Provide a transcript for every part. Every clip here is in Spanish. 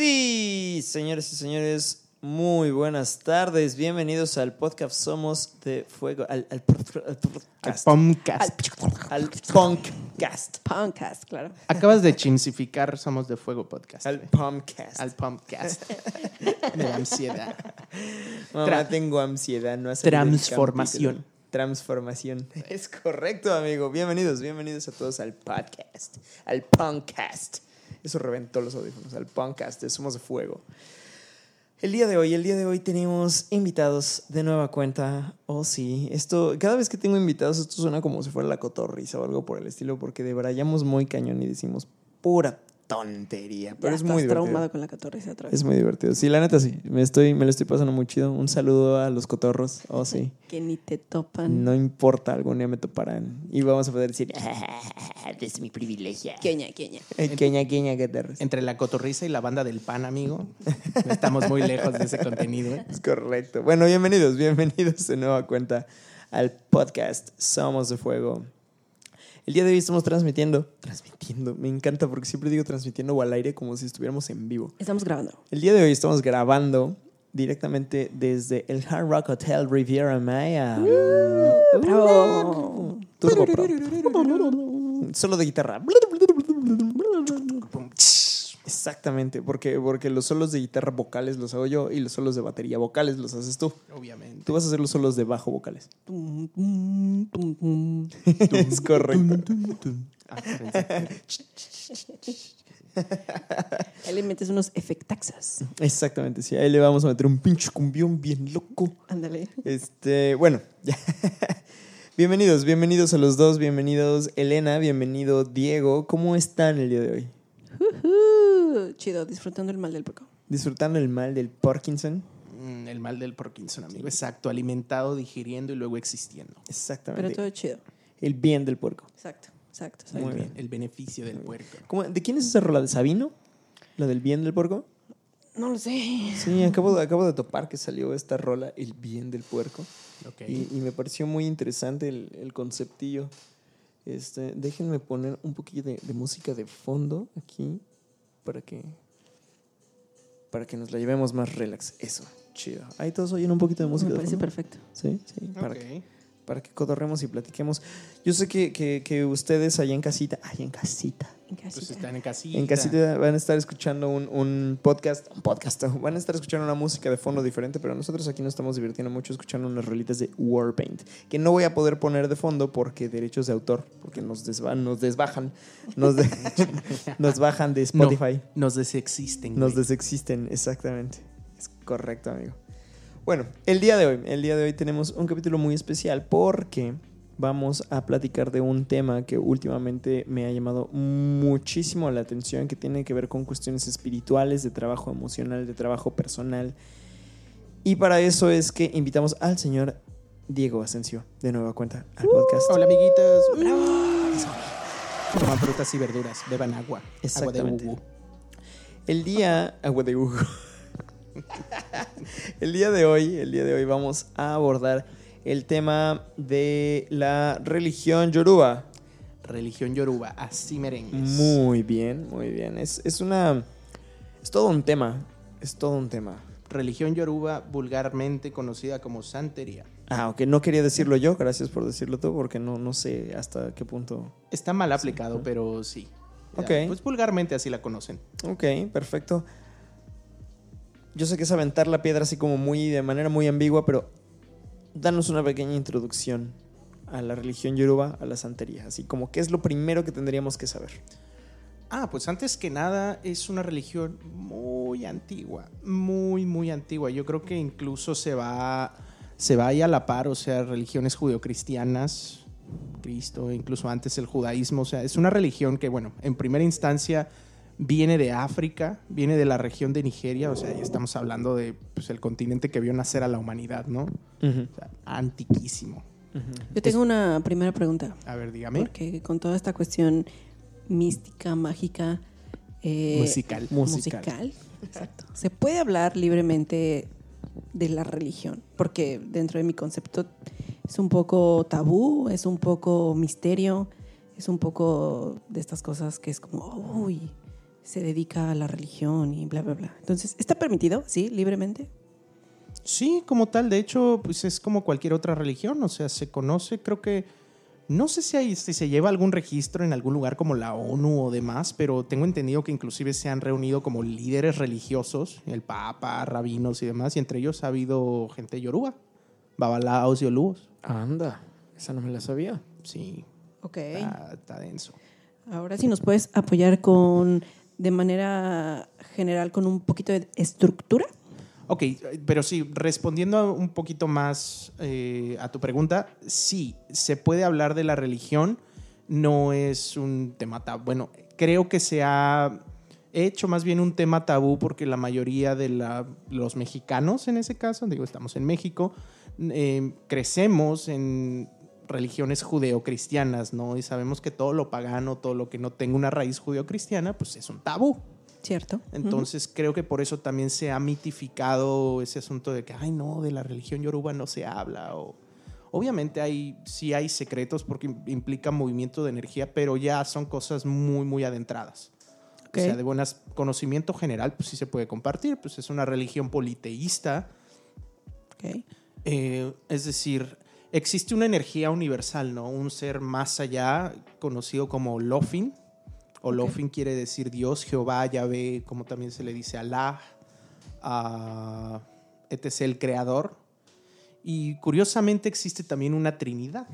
Sí, señores y señores, muy buenas tardes. Bienvenidos al podcast Somos de Fuego. Al, al, al Al podcast. Al Punkcast. Podcast, claro. Acabas de chimsificar Somos de Fuego Podcast. Al güey. Punkcast. Al Pomcast. Me da ansiedad. Mamá, Tra- tengo ansiedad, no ha salido el Transformación. Transformación. Es correcto, amigo. Bienvenidos, bienvenidos a todos al podcast. Al Punkcast. Eso reventó los audífonos. Al Punkcast de Somos de Fuego. El día de hoy, el día de hoy tenemos invitados de nueva cuenta. Oh, sí. Esto, cada vez que tengo invitados, esto suena como si fuera la cotorriza o algo por el estilo, porque debrayamos muy cañón y decimos pura tontería. Pero ya es estás muy divertido. traumado con la catorriza otra vez. Es muy divertido. Sí, la neta sí. Me, estoy, me lo estoy pasando muy chido. Un saludo a los cotorros. Oh, sí. Que ni te topan. No importa, algún día me toparán. Y vamos a poder decir, "Ah, es mi privilegio. Queña, queña. Eh, Queña, queña, cotorros. Entre la cotorriza y la banda del pan, amigo. Estamos muy lejos de ese contenido. ¿eh? Es correcto. Bueno, bienvenidos, bienvenidos de nueva cuenta al podcast Somos de Fuego. El día de hoy estamos transmitiendo, transmitiendo, me encanta porque siempre digo transmitiendo o al aire como si estuviéramos en vivo. Estamos grabando. El día de hoy estamos grabando directamente desde el Hard Rock Hotel Riviera Maya. ¡Bravo! Turbo Pro. Solo de guitarra. Exactamente, porque, porque los solos de guitarra vocales los hago yo y los solos de batería vocales los haces tú. Obviamente. Tú vas a hacer los solos de bajo vocales. Es correcto. Ah, Ahí le metes unos efectaxas. Exactamente, sí. Ahí le vamos a meter un pinche cumbión bien loco. Ándale. Este, bueno. bienvenidos, bienvenidos a los dos. Bienvenidos Elena, bienvenido Diego. ¿Cómo están el día de hoy? Uh, chido, disfrutando el mal del poco. ¿Disfrutando el mal del Parkinson? Mm, El mal del Parkinson, amigo. Exacto. Alimentado, digiriendo y luego existiendo. Exactamente. Pero todo chido. El bien del puerco. Exacto, exacto. El, Muy exacto. bien. bien- el beneficio del puerco. ¿Cómo- ¿De quién es esa rola? ¿De Sabino? ¿La del bien del puerco? No lo sé. Sí, acabo de, acabo de topar que salió esta rola, El bien del puerco. Ok. Y, y me pareció muy interesante el, el conceptillo. Este, déjenme poner un poquillo de, de música de fondo aquí para que para que nos la llevemos más relax. Eso, chido. Ahí todos oyen un poquito de música Me parece perfecto. Sí, sí, para, que, para que cotorremos y platiquemos. Yo sé que, que, que ustedes allá en casita, allá en casita, En Pues casita. están en casita. en casita van a estar escuchando un, un podcast, un podcast, van a estar escuchando una música de fondo diferente, pero nosotros aquí nos estamos divirtiendo mucho escuchando unas rolitas de Warpaint, que no voy a poder poner de fondo porque derechos de autor, porque nos, desvan, nos desbajan, nos, de- nos bajan de No, Spotify, nos desexisten. nos güey. desexisten, exactamente. Es correcto, amigo. Bueno, el día de hoy, el día de hoy tenemos un capítulo muy especial porque vamos a platicar de un tema que últimamente me ha llamado muchísimo la atención, que tiene que ver con cuestiones espirituales, de trabajo emocional, de trabajo personal. Y para eso es que invitamos al señor Diego Asensio, de nueva cuenta, al podcast. Hola, amiguitos. Coman frutas y verduras. Beban agua. Agua de Exactamente. El día. Agua de Hugo. el día de hoy, el día de hoy vamos a abordar el tema de la religión yoruba. Religión yoruba. Así merengues. Muy bien, muy bien. Es, es una. Es todo un tema. Es todo un tema. Religión yoruba vulgarmente conocida como santería. Ah, ok, no quería decirlo yo, gracias por decirlo tú, porque no, no sé hasta qué punto. Está mal aplicado, pero sí. Ya, Ok. Pues vulgarmente así la conocen. Ok, perfecto. Yo sé que es aventar la piedra así como muy, de manera muy ambigua, pero danos una pequeña introducción a la religión yoruba, a la santería. Así como, ¿qué es lo primero que tendríamos que saber? Ah, pues antes que nada es una religión muy antigua, muy, muy antigua. Yo creo que incluso se va, se va ahí a la par, o sea, religiones judeocristianas, Cristo, incluso antes el judaísmo, o sea, es una religión que, bueno, en primera instancia viene de África, viene de la región de Nigeria, o sea, ya estamos hablando de pues, continente que vio nacer a la humanidad, ¿no? O sea, antiquísimo. Yo tengo una primera pregunta. A ver, dígame. Porque con toda esta cuestión mística, mágica, eh, Musical. musical. exacto. Se puede hablar libremente de la religión, porque dentro de mi concepto es un poco tabú, es un poco misterio, es un poco de estas cosas que es como, uy, se dedica a la religión y bla, bla, bla. Entonces, ¿está permitido? Sí, libremente. Sí, como tal, de hecho, pues es como cualquier otra religión, o sea, se conoce, creo que, no sé si, hay, si se lleva algún registro en algún lugar como la ONU o demás, pero tengo entendido que inclusive se han reunido como líderes religiosos, el Papa, rabinos y demás, y entre ellos ha habido gente yoruba, babalaos y olúos. Anda, esa no me la sabía. Sí, Ok. está, está denso. Ahora sí nos puedes apoyar con, de manera general, con un poquito de estructura. Ok, pero sí, respondiendo un poquito más eh, a tu pregunta, sí, se puede hablar de la religión, no es un tema tabú. Bueno, creo que se ha hecho más bien un tema tabú porque la mayoría de la- los mexicanos, en ese caso, digo, estamos en México, eh, crecemos en religiones judeocristianas, ¿no? Y sabemos que todo lo pagano, todo lo que no tenga una raíz judeocristiana, pues es un tabú. ¿Cierto? Entonces creo que por eso también se ha mitificado ese asunto de que, ay no, de la religión yoruba no se habla. O, obviamente hay, sí hay secretos porque im- implica movimiento de energía, pero ya son cosas muy, muy adentradas. O sea, de buenas conocimiento general, pues sí se puede compartir. Pues es una religión politeísta. Ok. Eh, es decir, existe una energía universal, ¿no? Un ser más allá, conocido como Lofin. O Lofin quiere decir Dios, Jehová, Yahvé, como también se le dice Alá, a etc., el creador. Y curiosamente existe también una trinidad,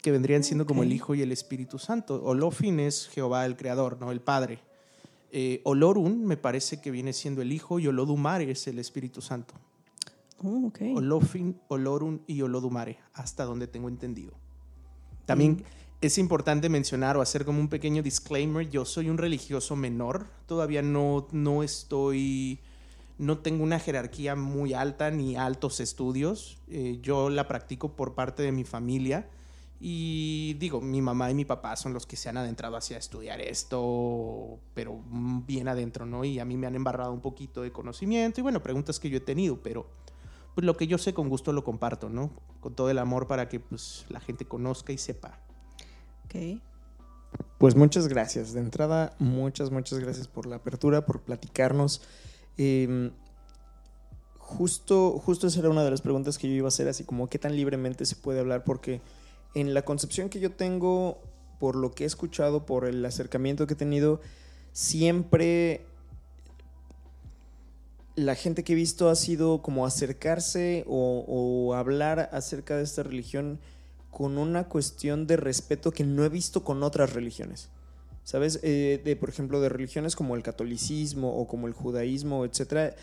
que vendrían siendo como el. Hijo y el Espíritu Santo. Olofin es Jehová el creador, ¿no? El Padre. Eh, Olorun me parece que viene siendo el Hijo y Olodumare es el Espíritu Santo. Oh. Olofin, Olorun y Olodumare, hasta donde tengo entendido. También es importante mencionar o hacer como un pequeño disclaimer, yo soy un religioso menor, todavía no, no estoy, no tengo una jerarquía muy alta ni altos estudios, Eh, yo la practico por parte de mi familia y digo, mi mamá y mi papá son los que se han adentrado hacia estudiar esto, pero bien adentro, ¿no? Y a mí me han embarrado un poquito de conocimiento y bueno, preguntas que yo he tenido, pero pues lo que yo sé con gusto lo comparto, ¿no? Con todo el amor para que pues la gente conozca y sepa. Ok. Pues muchas gracias. De entrada, muchas, muchas gracias por la apertura, por platicarnos. Eh, justo, justo esa era una de las preguntas que yo iba a hacer, así como qué tan libremente se puede hablar, porque en la concepción que yo tengo, por lo que he escuchado, por el acercamiento que he tenido, siempre la gente que he visto ha sido como acercarse o, hablar acerca de esta religión con una cuestión de respeto que no he visto con otras religiones. ¿Sabes? Eh, de, por ejemplo, de religiones como el catolicismo o como el judaísmo, etcétera.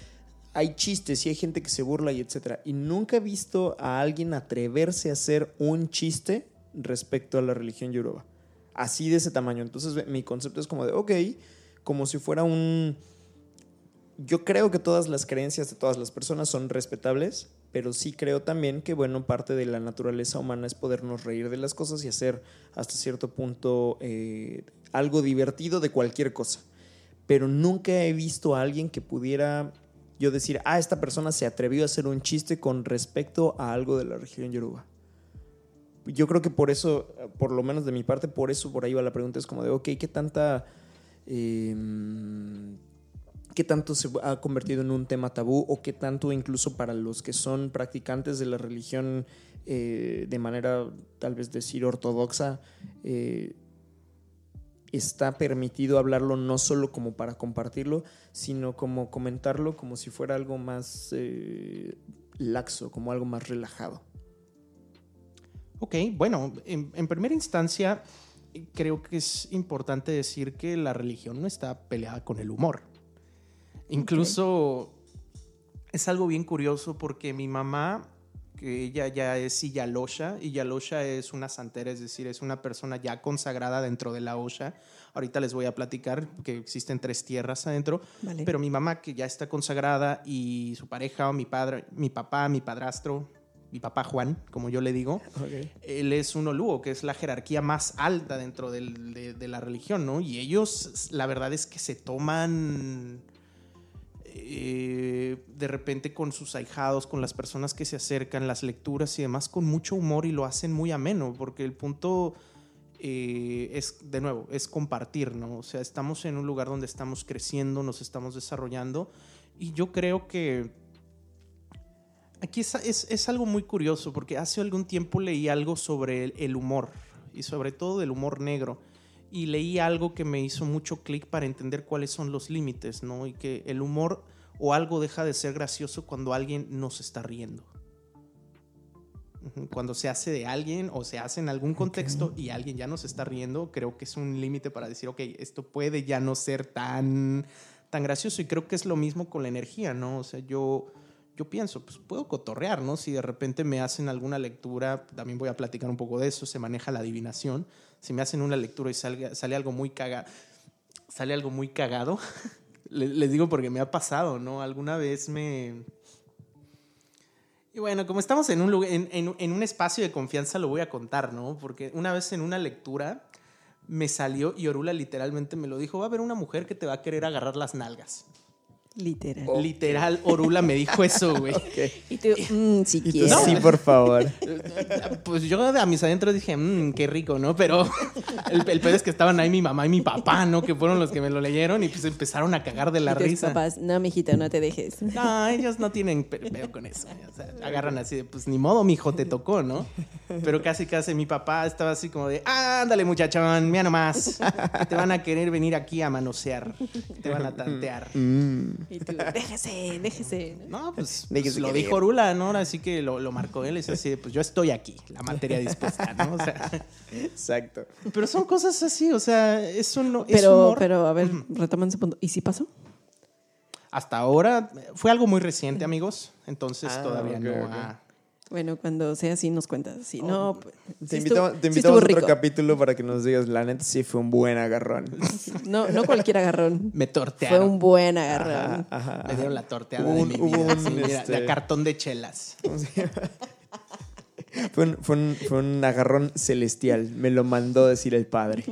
Hay chistes y hay gente que se burla y etcétera. Y nunca he visto a alguien atreverse a hacer un chiste respecto a la religión yoruba. Así de ese tamaño. Entonces, mi concepto es como de, ok, como si fuera un. Yo creo que todas las creencias de todas las personas son respetables, pero sí creo también que, bueno, parte de la naturaleza humana es podernos reír de las cosas y hacer hasta cierto punto eh, algo divertido de cualquier cosa. Pero nunca he visto a alguien que pudiera yo decir, ah, esta persona se atrevió a hacer un chiste con respecto a algo de la región yoruba. Yo creo que por eso, por lo menos de mi parte, por eso por ahí va la pregunta, es como de, ok, ¿qué tanta... eh, qué tanto se ha convertido en un tema tabú o qué tanto incluso para los que son practicantes de la religión eh, de manera tal vez decir ortodoxa eh, está permitido hablarlo no solo como para compartirlo sino como comentarlo como si fuera algo más eh, laxo como algo más relajado Ok, bueno, en, en primera instancia creo que es importante decir que la religión no está peleada con el humor. Incluso es algo bien curioso porque mi mamá que ella ya es Iyalosha. Iyalosha es una santera, es decir, es una persona ya consagrada dentro de la Osha. Ahorita les voy a platicar que existen tres tierras adentro. Vale. Pero mi mamá, que ya está consagrada, y su pareja, o mi padre, mi papá, mi padrastro, mi papá Juan, como yo le digo, él es un olúo, que es la jerarquía más alta dentro del- de, de la religión, ¿no? Y ellos, la verdad es que se toman eh, de repente con sus ahijados, con las personas que se acercan, las lecturas y demás, con mucho humor y lo hacen muy ameno, porque el punto eh, es, de nuevo, es compartir, ¿no? O sea, estamos en un lugar donde estamos creciendo, nos estamos desarrollando y yo creo que aquí es, es- algo muy curioso, porque hace algún tiempo leí algo sobre el, el humor y sobre todo del humor negro. Y leí algo que me hizo mucho clic para entender cuáles son los límites, ¿no? Y que el humor o algo deja de ser gracioso cuando alguien nos está riendo. Cuando se hace de alguien o se hace en algún contexto y alguien ya nos está riendo, creo que es un límite para decir, ok, esto puede ya no ser tan, tan gracioso. Y creo que es lo mismo con la energía, ¿no? O sea, yo, yo pienso, pues puedo cotorrear, ¿no? Si de repente me hacen alguna lectura, también voy a platicar un poco de eso, se maneja la adivinación. Si me hacen una lectura y sale algo muy cagado, sale algo muy cagado, le- les digo porque me ha pasado, ¿no? Alguna vez me... Y bueno, como estamos en un, lugar, en- en un espacio de confianza, lo voy a contar, ¿no? Porque una vez en una lectura me salió y Orula literalmente me lo dijo, va a haber una mujer que te va a querer agarrar las nalgas. Literal. Literal, Orula me dijo eso, güey. Y tú, mm, si Y tú, quieres. sí, por favor. Pues yo a mis adentros dije, mmm, qué rico, ¿no? Pero el, el pedo es que estaban ahí mi mamá y mi papá, ¿no? Que fueron los que me lo leyeron y pues empezaron a cagar de la Y tus risa. papás, no, mijita, no te dejes. No, ellos no tienen pe- pedo con eso. O sea, agarran así de, pues ni modo, mijo, te tocó, ¿no? Pero casi, casi mi papá estaba así como de, ándale, muchachón, mira nomás. Te van a querer venir aquí a manosear. Te van a tantear. Y tú, déjese, déjese. No, pues, Déjese pues, lo dijo Orula, ¿no? Ahora sí que lo, lo marcó él. Es así, de, pues yo estoy aquí, la materia dispuesta, ¿no? O sea, Exacto. pero son cosas así, o sea, eso no es Pero, humor. pero, a ver, retomando ese punto. ¿Y si pasó? Hasta ahora fue algo muy reciente, amigos. Entonces Ah, todavía no ha- Bueno, cuando sea así nos cuentas. Si no, pues, Te sí invitamos, sí a otro rico. capítulo para que nos digas, la neta sí fue un buen agarrón. No, no cualquier agarrón. Me Fue tortearon. un buen agarrón. Ajá, ajá, Me dieron la torteada Hubo de un- mi vida. un, sí, mira, este- de cartón de chelas. Fue un, fue, un, fue un agarrón celestial. Me lo mandó decir el padre.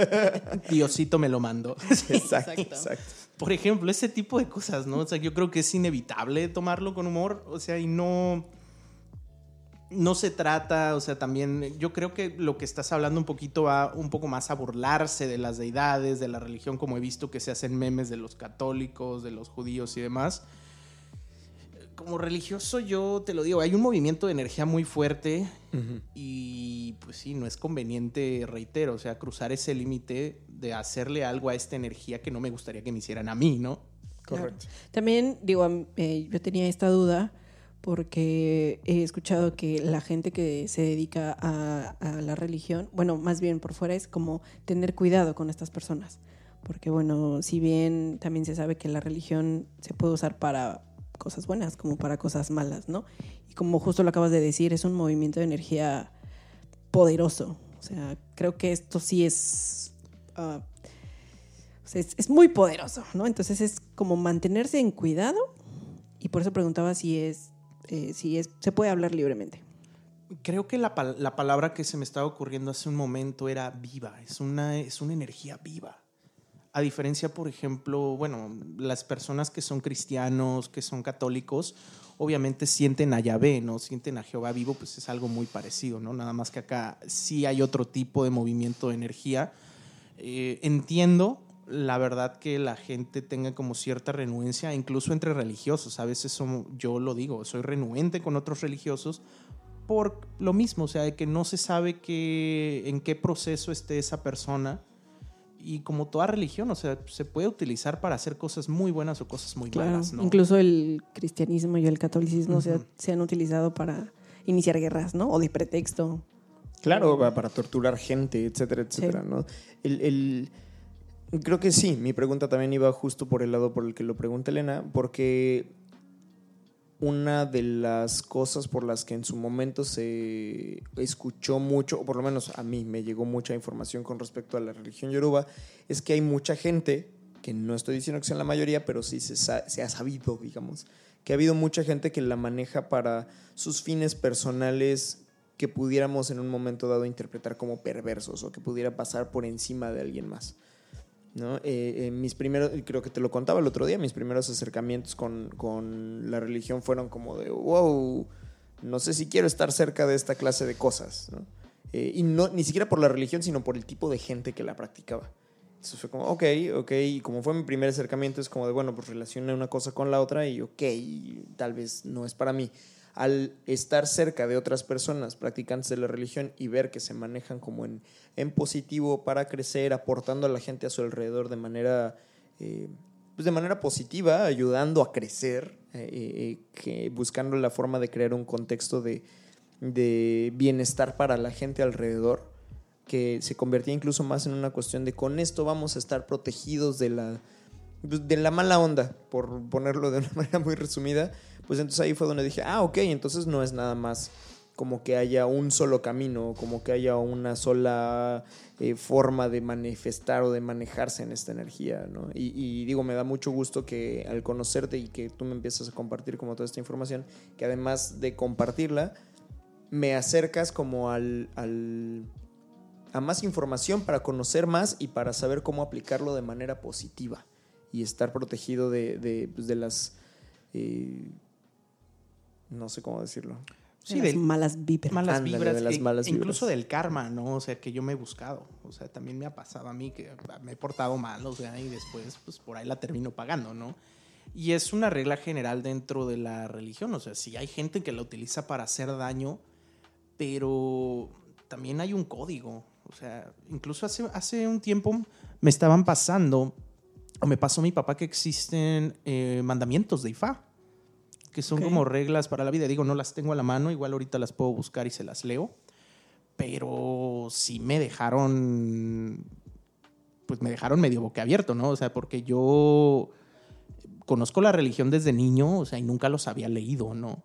Diosito me lo mandó. Exacto, exacto. Por ejemplo, ese tipo de cosas, ¿no? O sea, yo creo que es inevitable tomarlo con humor. O sea, y no. No se trata, o sea, también yo creo que lo que estás hablando un poquito va un poco más a burlarse de las deidades, de la religión, como he visto que se hacen memes de los católicos, de los judíos y demás. Como religioso yo te lo digo, hay un movimiento de energía muy fuerte y pues sí, no es conveniente, reitero, o sea, cruzar ese límite de hacerle algo a esta energía que no me gustaría que me hicieran a mí, ¿no? Correcto. También, digo, eh, yo tenía esta duda porque he escuchado que la gente que se dedica a, la religión, bueno, más bien por fuera es como tener cuidado con estas personas. Porque, bueno, si bien también se sabe que la religión se puede usar para cosas buenas como para cosas malas, ¿no? Y como justo lo acabas de decir, es un movimiento de energía poderoso. O sea, creo que esto sí es... ah, es, es muy poderoso, ¿no? Entonces es como mantenerse en cuidado y por eso preguntaba si es, eh, si es, se puede hablar libremente. Creo que la, la palabra que se me estaba ocurriendo hace un momento era viva, es una, es una energía viva. A diferencia, por ejemplo, bueno, las personas que son cristianos, que son católicos, obviamente sienten a Yahvé, ¿no? Sienten a Jehová vivo, pues es algo muy parecido, ¿no? Nada más que acá sí hay otro tipo de movimiento de energía. Eh, entiendo, la verdad, que la gente tenga como cierta renuencia, incluso entre religiosos. A veces somos, yo lo digo, soy renuente con otros religiosos por lo mismo, o sea, de que no se sabe que, en qué proceso esté esa persona. Y como toda religión, o sea, se puede utilizar para hacer cosas muy buenas o cosas muy Claro, malas, ¿no? incluso el cristianismo y el catolicismo se, Ujú. se han utilizado para iniciar guerras, ¿no? O de pretexto. Claro, para torturar gente, etcétera, etcétera, ¿no? El, el- creo que sí, mi pregunta también iba justo por el lado por el que lo pregunta Elena, porque una de las cosas por las que en su momento se escuchó mucho, o por lo menos a mí me llegó mucha información con respecto a la religión yoruba, es que hay mucha gente, que no estoy diciendo que sean la mayoría, pero sí se ha sabido, digamos, que ha habido mucha gente que la maneja para sus fines personales que pudiéramos en un momento dado interpretar como perversos o que pudiera pasar por encima de alguien más. ¿No? Eh, eh, mis primeros, creo que te lo contaba el otro día, mis primeros acercamientos con, con la religión fueron como de, wow, no sé si quiero estar cerca de esta clase de cosas. ¿no? Eh, y no, ni siquiera por la religión, sino por el tipo de gente que la practicaba. Eso fue como, ok, ok, y como fue mi primer acercamiento, es como de, bueno, pues relaciona una cosa con la otra y ok, tal vez no es para mí. Al estar cerca de otras personas practicantes de la religión y ver que se manejan como en, en positivo para crecer, aportando a la gente a su alrededor de manera, eh, pues de manera positiva, ayudando a crecer, eh, eh, que, buscando la forma de crear un contexto de, de bienestar para la gente alrededor que se convertía incluso más en una cuestión de con esto vamos a estar protegidos de la, pues, de la mala onda, por ponerlo de una manera muy resumida, pues entonces ahí fue donde dije, ah, ok, entonces no es nada más como que haya un solo camino, como que haya una sola eh, forma de manifestar o de manejarse en esta energía, ¿no? Y, digo, me da mucho gusto que al conocerte y que tú me empiezas a compartir como toda esta información, que además de compartirla, me acercas como al, al a más información para conocer más y para saber cómo aplicarlo de manera positiva y estar protegido de, de, pues, las... eh, no sé cómo decirlo. Sí, de las del- malas vibras. malas Ándale, vibras, de las e- malas incluso vibras. del karma, ¿no? O sea, que yo me he buscado. O sea, también me ha pasado a mí que me he portado mal, o sea, y después, pues por ahí la termino pagando, ¿no? Y es una regla general dentro de la religión. O sea, sí hay gente que la utiliza para hacer daño, pero también hay un código. O sea, incluso hace, hace un tiempo me estaban pasando, o me pasó mi papá que existen eh, mandamientos de Ifá que son como reglas para la vida. Digo, no las tengo a la mano, igual ahorita las puedo buscar y se las leo. Pero sí me dejaron, pues me dejaron medio boquiabierto, ¿no? O sea, porque yo conozco la religión desde niño, o sea, y nunca los había leído, ¿no?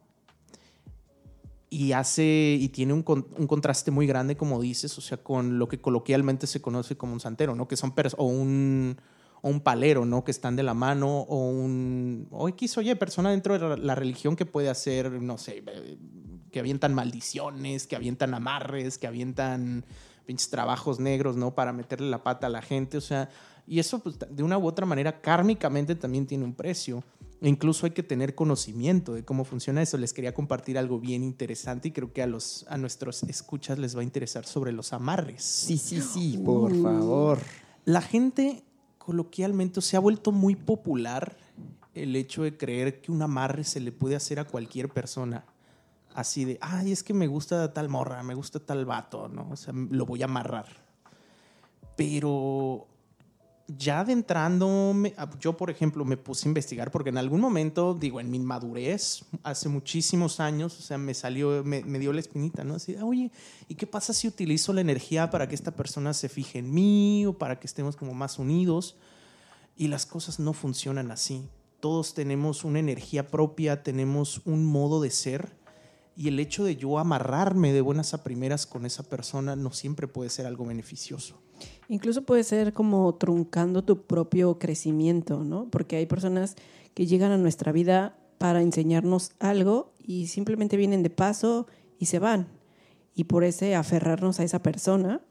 Y hace, y tiene un, un contraste muy grande, como dices, o sea, con lo que coloquialmente se conoce como un santero, ¿no? Que son, o un, o un palero, ¿no? Que están de la mano, o un, o X, oye, persona dentro de la- religión que puede hacer, no sé, eh, que avientan maldiciones, que avientan amarres, que avientan pinches trabajos negros, ¿no? Para meterle la pata a la gente, o sea, y eso, pues, de una u otra manera, kármicamente también tiene un precio. E incluso hay que tener conocimiento de cómo funciona eso. Les quería compartir algo bien interesante y creo que a, los, a nuestros escuchas les va a interesar sobre los amarres. Sí, sí, sí, por favor. La gente coloquialmente se ha vuelto muy popular el hecho de creer que un amarre se le puede hacer a cualquier persona. Así de, ay, es que me gusta tal morra, me gusta tal vato, ¿no? O sea, lo voy a amarrar. Pero ya adentrando, yo por ejemplo me puse a investigar porque en algún momento, digo, en mi madurez, hace muchísimos años, o sea, me salió, me, dio la espinita, ¿no? Así, oye, ¿y qué pasa si utilizo la energía para que esta persona se fije en mí o para que estemos como más unidos? Y las cosas no funcionan así. Todos tenemos una energía propia, tenemos un modo de ser. Y el hecho de yo amarrarme de buenas a primeras con esa persona no siempre puede ser algo beneficioso. Incluso puede ser como truncando tu propio crecimiento, ¿no? Porque hay personas que llegan a nuestra vida para enseñarnos algo y simplemente vienen de paso y se van. Y por ese aferrarnos a esa persona,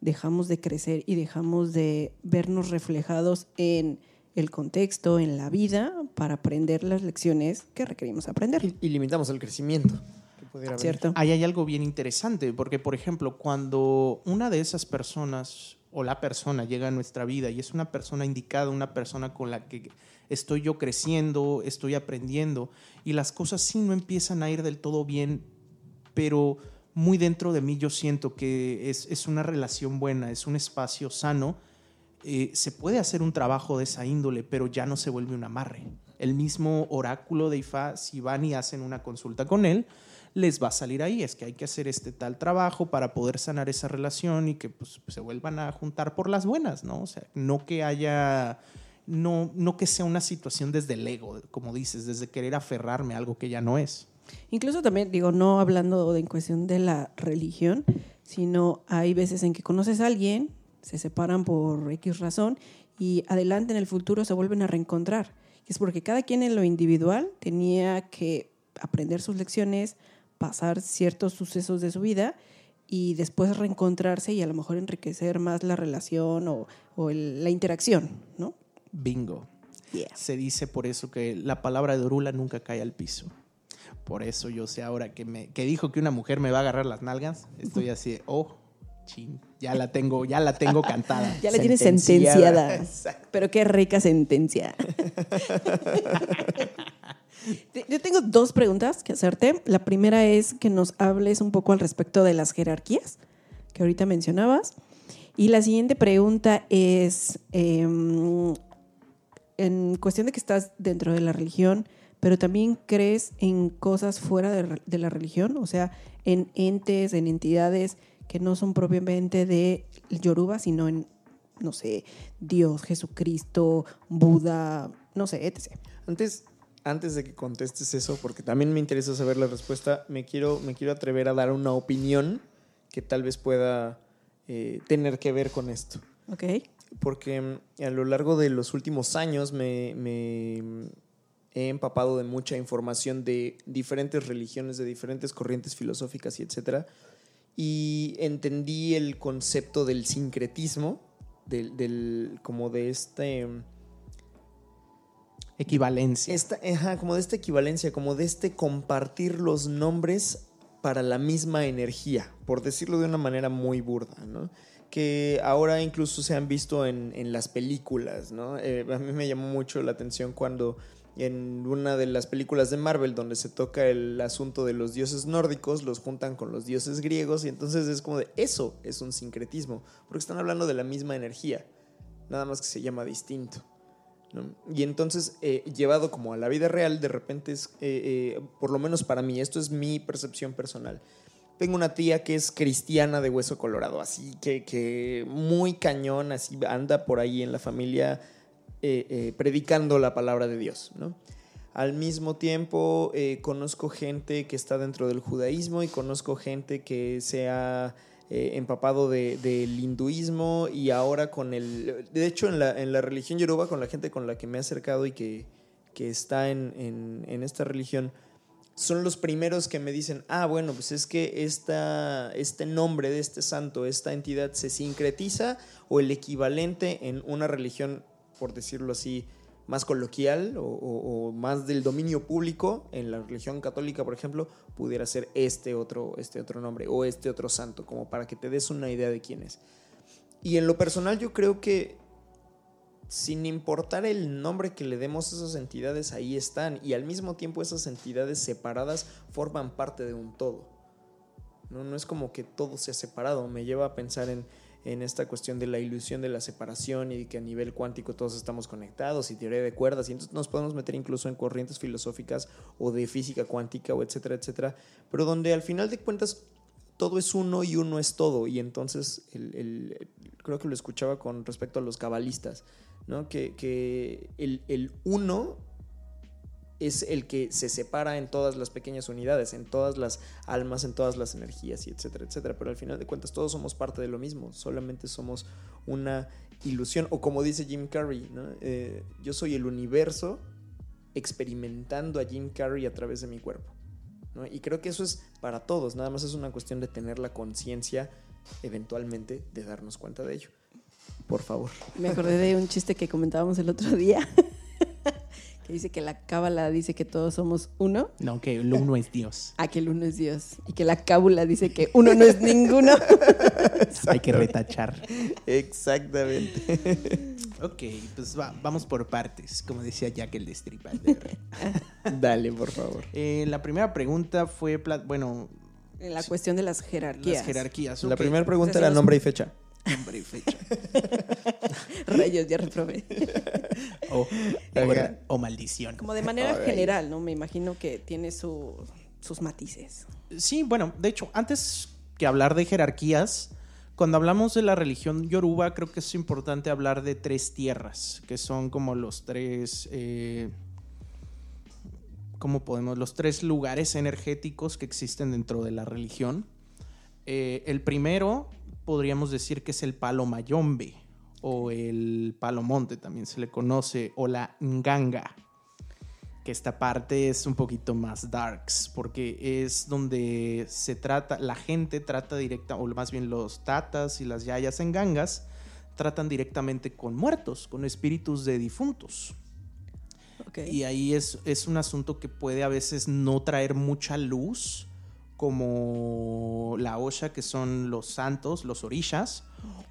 dejamos de crecer y dejamos de vernos reflejados en el contexto, en la vida, para aprender las lecciones que requerimos aprender. Y, y limitamos el crecimiento. Que pudiera venir. ¿Cierto? Ahí hay algo bien interesante, porque por ejemplo, cuando una de esas personas o la persona llega a nuestra vida y es una persona indicada, una persona con la que estoy yo creciendo, estoy aprendiendo, y las cosas sí no empiezan a ir del todo bien, pero muy dentro de mí yo siento que es, es una relación buena, es un espacio sano, eh, se puede hacer un trabajo de esa índole, pero ya no se vuelve un amarre. El mismo oráculo de Ifá, si van y hacen una consulta con él, les va a salir ahí. Es que hay que hacer este tal trabajo para poder sanar esa relación y que pues, se vuelvan a juntar por las buenas, ¿no? O sea, no que haya no, no que sea una situación desde el ego, como dices, desde querer aferrarme a algo que ya no es. Incluso también, digo, no hablando de en cuestión de la religión, sino hay veces en que conoces a alguien, se separan por X razón y adelante en el futuro se vuelven a reencontrar. Es porque cada quien en lo individual tenía que aprender sus lecciones, pasar ciertos sucesos de su vida y después reencontrarse y a lo mejor enriquecer más la relación o, o el- la interacción, ¿no? Bingo. Yeah. Se dice por eso que la palabra de Orula nunca cae al piso. Por eso yo sé ahora que, me, que dijo que una mujer me va a agarrar las nalgas, estoy así, de, oh, chin, ya la tengo, ya la tengo cantada. Ya la tienes Sentenciada. sentenciada. Pero qué rica sentencia. Yo tengo dos preguntas que hacerte. La primera es que nos hables un poco al respecto de las jerarquías que ahorita mencionabas. Y la siguiente pregunta es, em, en cuestión de que estás dentro de la religión, pero también crees en cosas fuera de, de la religión, o sea, en entes, en entidades que no son propiamente de Yoruba, sino en, no sé, Dios, Jesucristo, Buda, no sé, etc. Antes, antes de que contestes eso, porque también me interesa saber la respuesta, me quiero, me quiero atrever a dar una opinión que tal vez pueda eh, tener que ver con esto. ¿Ok? Porque mm, a lo largo de los últimos años me, me, mm, he empapado de mucha información de diferentes religiones, de diferentes corrientes filosóficas y etcétera. Y entendí el concepto del sincretismo, del, del- como de este... Equivalencia. esta, ajá, como de esta equivalencia, como de este compartir los nombres para la misma energía, por decirlo de una manera muy burda, ¿no? Que ahora incluso se han visto en, en las películas, ¿no? Eh, a mí me llamó mucho la atención cuando en una de las películas de Marvel donde se toca el asunto de los dioses nórdicos, los juntan con los dioses griegos y entonces es como de eso es un sincretismo, porque están hablando de la misma energía, nada más que se llama distinto. Y entonces, eh, llevado como a la vida real, de repente es, eh, eh, por lo menos para mí, esto es mi percepción personal. Tengo una tía que es cristiana de hueso colorado, así que, que muy cañón, así anda por ahí en la familia predicando la palabra de Dios, ¿no? Al mismo tiempo, conozco gente que está dentro del judaísmo y conozco gente que se eh, empapado de- del hinduismo y ahora con el... De hecho, en la, en la religión yoruba, con la gente con la que me he acercado y que, que está en, en- en esta religión, son los primeros que me dicen, ah, bueno, pues es que esta, este nombre de este santo, esta entidad se sincretiza o el equivalente en una religión, por decirlo así, más coloquial o, más del dominio público, en la religión católica, por ejemplo, pudiera ser este otro, este otro nombre o este otro santo, como para que te des una idea de quién es. Y en lo personal yo creo que sin importar el nombre que le demos a esas entidades, ahí están. Y al mismo tiempo esas entidades separadas forman parte de un todo. No, no es como que todo sea separado. Me lleva a pensar en, en esta cuestión de la ilusión de la separación y que a nivel cuántico todos estamos conectados y teoría de cuerdas. Y entonces nos podemos meter incluso en corrientes filosóficas o de física cuántica o etcétera, etcétera. Pero donde al final de cuentas todo es uno y uno es todo. Y entonces creo que lo escuchaba con respecto a los cabalistas, ¿no? Que, que el, el uno es el que se separa en todas las pequeñas unidades, en todas las almas, en todas las energías y etcétera, etcétera. Pero al final de cuentas todos somos parte de lo mismo, solamente somos una ilusión. O como dice Jim Carrey, ¿no? Eh, yo soy el universo experimentando a Jim Carrey a través de mi cuerpo. ¿no? Y creo que eso es para todos, nada más es una cuestión de tener la conciencia eventualmente de darnos cuenta de ello. Por favor. Me acordé de un chiste que comentábamos el otro día, que dice que la cábala dice que todos somos uno, No, que el uno es Dios. a que el uno es Dios, y que la cábula dice que uno no es ninguno. Hay que retachar. Exactamente. Ok, pues va- vamos por partes, como decía Jack el Destripador. Dale, por favor. Eh, la primera pregunta fue, bueno, En la cuestión de las jerarquías. las jerarquías. La primera pregunta Entonces, era los- nombre y fecha. Nombre y fecha. Rayos, ya reprobé. O, maldición. Como de manera general, ¿no? Me imagino que tiene su- sus matices. Sí, bueno, de hecho, antes que hablar de jerarquías, Cuando hablamos de la religión yoruba, creo que es importante hablar de tres tierras, que son como los tres, eh, ¿cómo podemos? Los tres lugares energéticos que existen dentro de la religión. Eh, el primero podríamos decir que es el palo mayombe o el palo monte, también se le conoce, o la nganga que esta parte es un poquito más darks, porque es donde se trata, la gente trata directa, o más bien los tatas y las yayas en gangas, tratan directamente con muertos, con espíritus de difuntos. Y ahí es, es un asunto que puede a veces no traer mucha luz, como la Osha, que son los santos, los orishas,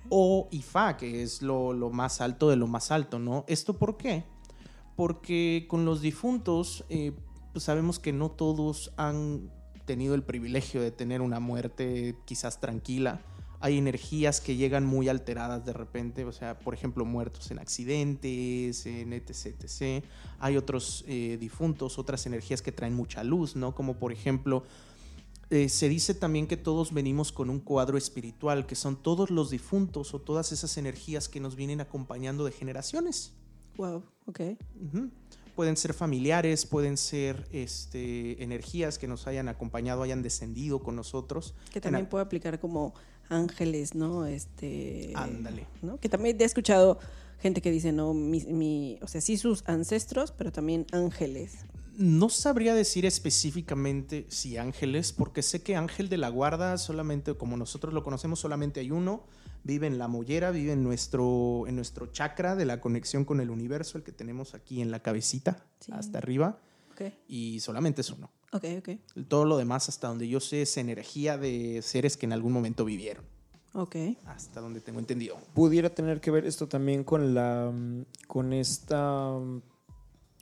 o Ifá, que es lo, lo más alto de lo más alto, ¿no? ¿Esto por qué? Porque con los difuntos, eh, pues sabemos que no todos han tenido el privilegio de tener una muerte quizás tranquila. Hay energías que llegan muy alteradas de repente, o sea, por ejemplo, muertos en accidentes, en etc, etc. Hay otros eh, difuntos, otras energías que traen mucha luz, ¿no? Como por ejemplo, eh, se dice también que todos venimos con un cuadro espiritual, que son todos los difuntos o todas esas energías que nos vienen acompañando de generaciones. Wow, ok. Pueden ser familiares, pueden ser este, energías que nos hayan acompañado, hayan descendido con nosotros. Que también puede aplicar como ángeles, ¿no? Este. Ándale. ¿no? Que también he escuchado gente que dice, no, mi, mi- o sea, sí sus ancestros, pero también ángeles. No sabría decir específicamente si ángeles, porque sé que ángel de la guarda solamente, como nosotros lo conocemos, solamente hay uno. Vive en la mollera, vive en nuestro, en nuestro chakra de la conexión con el universo, el que tenemos aquí en la cabecita, Sí. hasta arriba, Ok, y solamente es uno. ok, ok. Todo lo demás, hasta donde yo sé, es energía de seres que en algún momento vivieron, Ok. hasta donde tengo entendido. pudiera tener que ver esto también con la mm, con esta mm,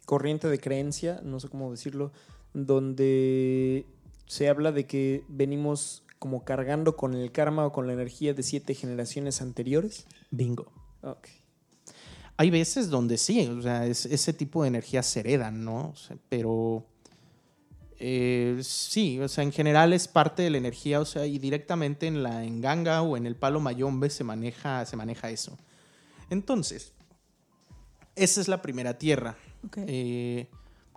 corriente de creencia, no sé cómo decirlo, donde se habla de que venimos como cargando con el karma o con la energía de siete generaciones anteriores. Bingo. Ok. Hay veces donde sí, o sea, es- ese tipo de energías se heredan, ¿no? O sea, pero eh, sí, o sea, en general es parte de la energía, o sea, y directamente en la enganga o en el palo mayombe se maneja, se maneja eso. Entonces, esa es la primera tierra. Eh,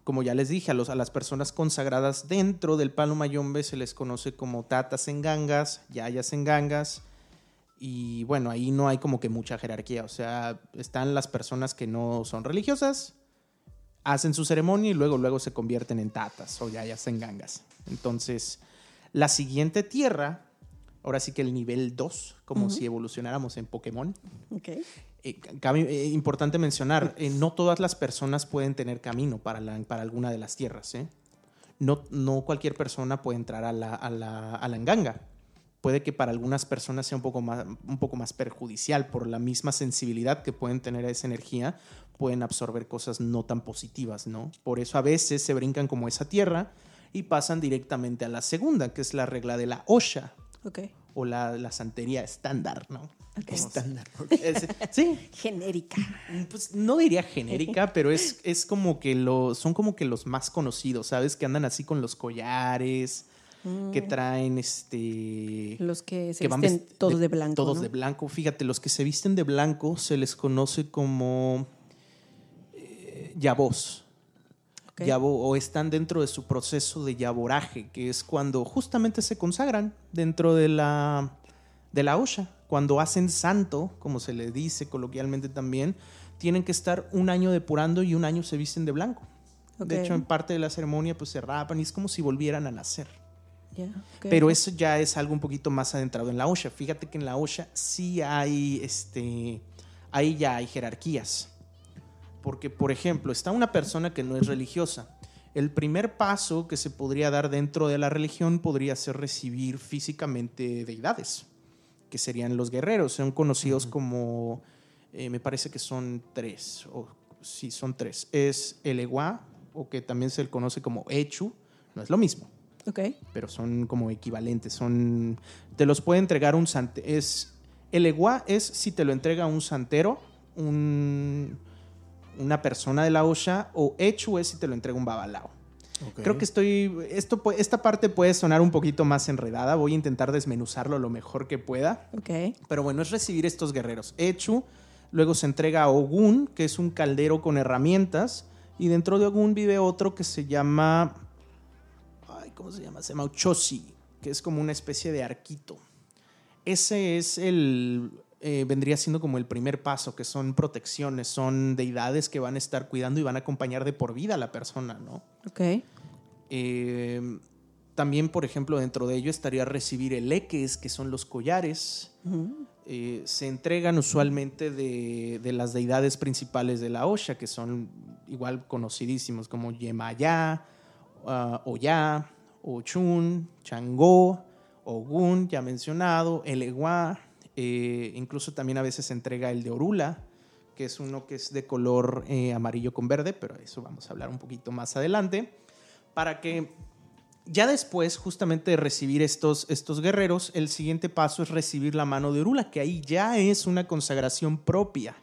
como ya les dije, a las personas consagradas dentro del palo mayombe se les conoce como tatas en gangas, yayas en gangas. Y bueno, ahí no hay como que mucha jerarquía. O sea, están las personas que no son religiosas, hacen su ceremonia y luego, luego se convierten en tatas o yayas en gangas. Entonces, la siguiente tierra, ahora sí que el nivel 2, como si evolucionáramos en Pokémon, Ok. eh, eh, importante mencionar, eh, no todas las personas pueden tener camino para, la- para alguna de las tierras. No, no cualquier persona puede entrar a la, a la, a la enganga. Puede que para algunas personas sea un poco, más, un poco más perjudicial por la misma sensibilidad que pueden tener a esa energía, pueden absorber cosas no tan positivas, ¿no? Por eso a veces se brincan como esa tierra y pasan directamente a la segunda, que es la regla de la Osha Ok. o la, la santería estándar, ¿no? Estándar. Es- sí, Genérica. pues no diría genérica, pero es, es como que lo, son como que los más conocidos, ¿sabes? Que andan así con los collares, que traen este... Los que se que van visten vest- todos de, blanco. Todos ¿no? de blanco. Fíjate, los que se visten de blanco se les conoce como eh, yabos. Yabo- o están dentro de su proceso de yaboraje, que es cuando justamente se consagran dentro de la, de la Osha. Cuando hacen santo, como se le dice coloquialmente también, tienen que estar un año depurando y un año se visten de blanco. De hecho, en parte de la ceremonia pues se rapan y es como si volvieran a nacer. Pero eso ya es algo un poquito más adentrado en la OSHA. Fíjate que en la OSHA sí hay, este, ahí ya hay jerarquías. Porque, por ejemplo, está una persona que no es religiosa. El primer paso que se podría dar dentro de la religión podría ser recibir físicamente deidades, que serían los guerreros. Son conocidos como, eh, me parece que son tres, o sí, son tres. Es el Ewa, o que también se le conoce como Echu, no es lo mismo Ok. pero son como equivalentes. Son, te los puede entregar un santero. Es, el eguá es si te lo entrega un santero, un- una persona de la OSHA, o hechu es si te lo entrega un babalao. Ok. Creo que estoy. Esto, esta parte puede sonar un poquito más enredada. Voy a intentar desmenuzarlo lo mejor que pueda. Ok. Pero bueno, es recibir estos guerreros. Echu, luego se entrega a Ogun, que es un caldero con herramientas. Y dentro de Ogun vive otro que se llama. Ay, ¿Cómo se llama? Se llama Uchosi, que es como una especie de arquito. Ese es el. Eh, vendría siendo como el primer paso, que son protecciones, son deidades que van a estar cuidando y van a acompañar de por vida a la persona, ¿no? Ok. Eh, también, por ejemplo, dentro de ello estaría recibir eleques, que son los collares. Eh, se entregan usualmente de, de las deidades principales de la Osha, que son igual conocidísimos como Yemayá, Oya, Ochun, Changó, Ogun, ya mencionado, Eleguá. Eh, incluso también a veces se entrega el de Orula, que es uno que es de color eh, amarillo con verde, pero eso vamos a hablar un poquito más adelante para que ya después justamente de recibir estos, estos guerreros, el siguiente paso es recibir la mano de Orula, que ahí ya es una consagración propia.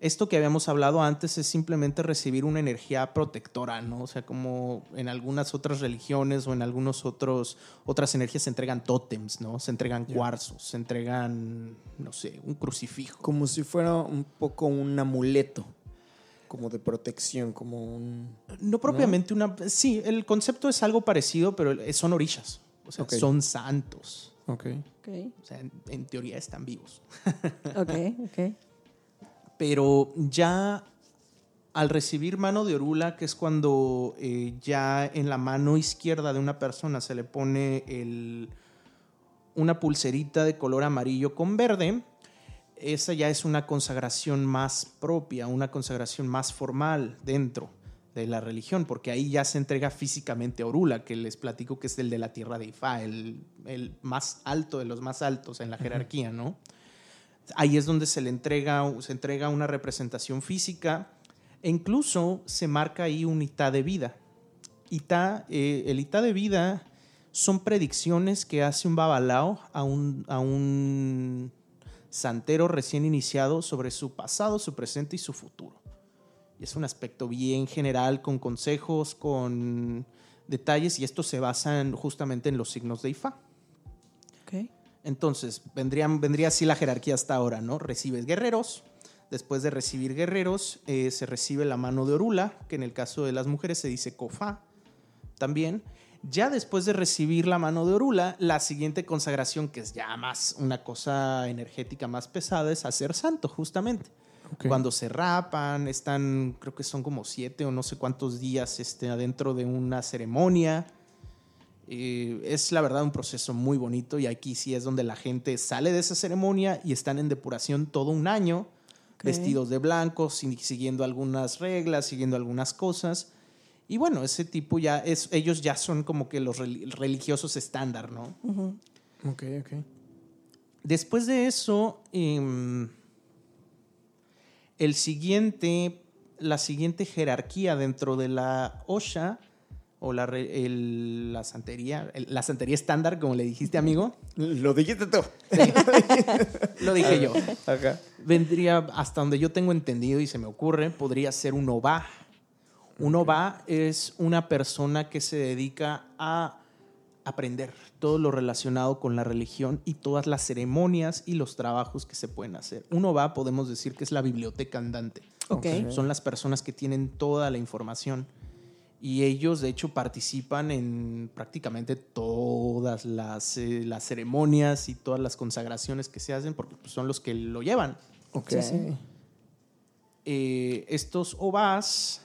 Esto que habíamos hablado antes es simplemente recibir una energía protectora, ¿no? O sea, como en algunas otras religiones o en algunos otros otras energías se entregan tótems, ¿no? Se entregan cuarzos, se entregan, no sé, un crucifijo. Como si fuera un poco un amuleto, como de protección, como un... No propiamente una... Sí, el concepto es algo parecido, pero son orillas. O sea, son santos. Ok. Ok. O sea, en, en teoría están vivos. Ok. Ok. Pero ya al recibir mano de orula, que es cuando eh, ya en la mano izquierda de una persona se le pone el- una pulserita de color amarillo con verde, esa ya es una consagración más propia, una consagración más formal dentro de la religión, porque ahí ya se entrega físicamente a Orula, que les platico que es el de la tierra de Ifá, el, el más alto de los más altos en la jerarquía, ¿no? Ahí es donde se le entrega, se entrega una representación física e incluso se marca ahí un itá de vida. Itá, eh, el itá de vida son predicciones que hace un babalao a un, a un santero recién iniciado sobre su pasado, su presente y su futuro. Y es un aspecto bien general, con consejos, con detalles, y esto se basa en- justamente en los signos de Ifá. Ok. Entonces, vendrían, vendría así la jerarquía hasta ahora, ¿no? Recibes guerreros, después de recibir guerreros, eh, se recibe la mano de Orula, que en el caso de las mujeres se dice Kofa también. Ya después de recibir la mano de Orula, la siguiente consagración, que es ya más una cosa energética más pesada, es hacer santo, justamente. Cuando se rapan, están, creo que son como siete o no sé cuántos días este, adentro de una ceremonia. Eh, es la verdad un proceso muy bonito y aquí sí es donde la gente sale de esa ceremonia y están en depuración todo un año, vestidos de blanco, siguiendo algunas reglas, siguiendo algunas cosas. Y bueno, ese tipo ya es, ellos ya son como que los reli- religiosos estándar, ¿no? Ok, ok. Después de eso, em, el siguiente, la siguiente jerarquía dentro de la OSHA o la, el- la santería, el- la santería estándar, como le dijiste, amigo, Lo dijiste tú. lo dije yo, Ajá. vendría hasta donde yo tengo entendido y se me ocurre, podría ser un OVA. Un OVA es una persona que se dedica a aprender todo lo relacionado con la religión y todas las ceremonias y los trabajos que se pueden hacer. Un OVA podemos decir que es la biblioteca andante. Ok. Son las personas que tienen toda la información. Y ellos, de hecho, participan en prácticamente todas las, eh, las ceremonias y todas las consagraciones que se hacen porque pues, son los que lo llevan. Ok. Sí, sí. Eh, estos OVAs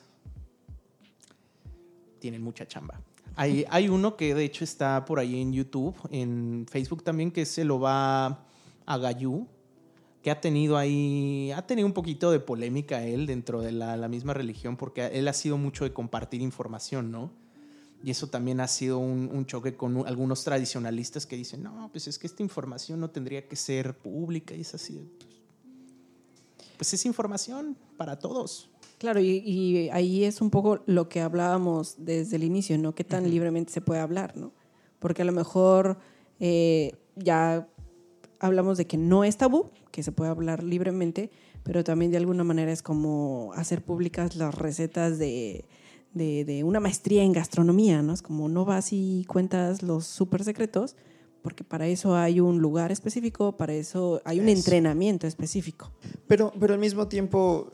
tienen mucha chamba. Hay, hay uno que de hecho está por ahí en YouTube, en Facebook también, que es el OVA Agayú, que ha tenido ahí, ha tenido un poquito de polémica él dentro de la, la misma religión, porque él ha sido mucho de compartir información, ¿no? Y eso también ha sido un, un choque con u- algunos tradicionalistas que dicen, no, pues es que esta información no tendría que ser pública y es así. Pues, pues es información para todos. Claro, y, y ahí es un poco lo que hablábamos desde el inicio, ¿no? Qué tan libremente se puede hablar, ¿no? Porque a lo mejor eh, ya hablamos de que no es tabú, que se puede hablar libremente, pero también de alguna manera es como hacer públicas las recetas de, de, de una maestría en gastronomía, ¿no? Es como no vas y cuentas los súper secretos, porque para eso hay un lugar específico, para eso hay un Eso. entrenamiento específico. Pero, pero al mismo tiempo,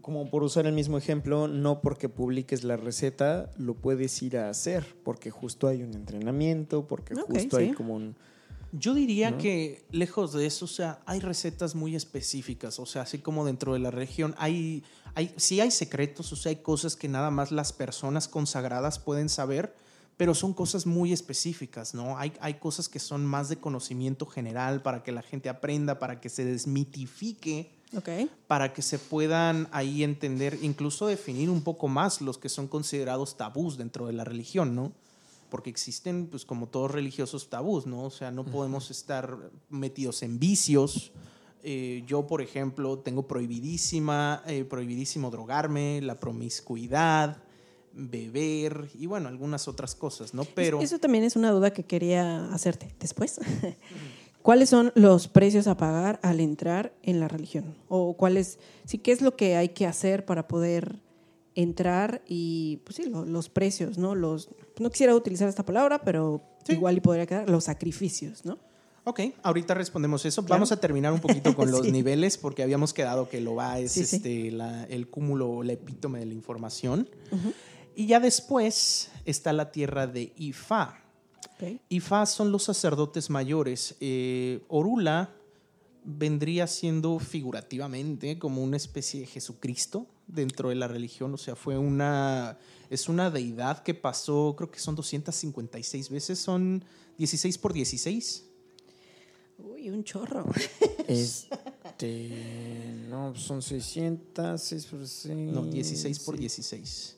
como por usar el mismo ejemplo, no porque publiques la receta lo puedes ir a hacer, porque justo hay un entrenamiento, porque justo hay como un... Yo diría que lejos de eso, o sea, hay recetas muy específicas, o sea, así como dentro de la región hay, hay, sí hay secretos, o sea, hay cosas que nada más las personas consagradas pueden saber, pero son cosas muy específicas, ¿no? Hay, hay cosas que son más de conocimiento general para que la gente aprenda, para que se desmitifique Ok. para que se puedan ahí entender, incluso definir un poco más los que son considerados tabús dentro de la religión, ¿no? Porque existen, pues como todos religiosos, tabús, ¿no? O sea, no podemos estar metidos en vicios. Eh, yo, por ejemplo, tengo prohibidísima, eh, prohibidísimo drogarme, la promiscuidad, beber y bueno, algunas otras cosas, ¿no? Pero... Eso también es una duda que quería hacerte después. ¿Cuáles son los precios a pagar al entrar en la religión? ¿O cuáles, sí, qué es lo que hay que hacer para poder entrar y, pues sí, lo- los precios, ¿no? Los, no quisiera utilizar esta palabra, pero Sí. igual y podría quedar los sacrificios, ¿no? Ok, ahorita respondemos eso. Claro. Vamos a terminar un poquito con los Sí. niveles porque habíamos quedado que lo va es Sí, este, la- el cúmulo, la epítome de la información. Y ya después está la tierra de Ifá. Ok. Ifá son los sacerdotes mayores. Eh, Orula vendría siendo figurativamente como una especie de Jesucristo dentro de la religión. O sea, fue una. Es una deidad que pasó, creo que son 256 veces, son 16 por 16. Uy, un chorro. Este... No, son 600, 6 por 6... No, 16 por 16.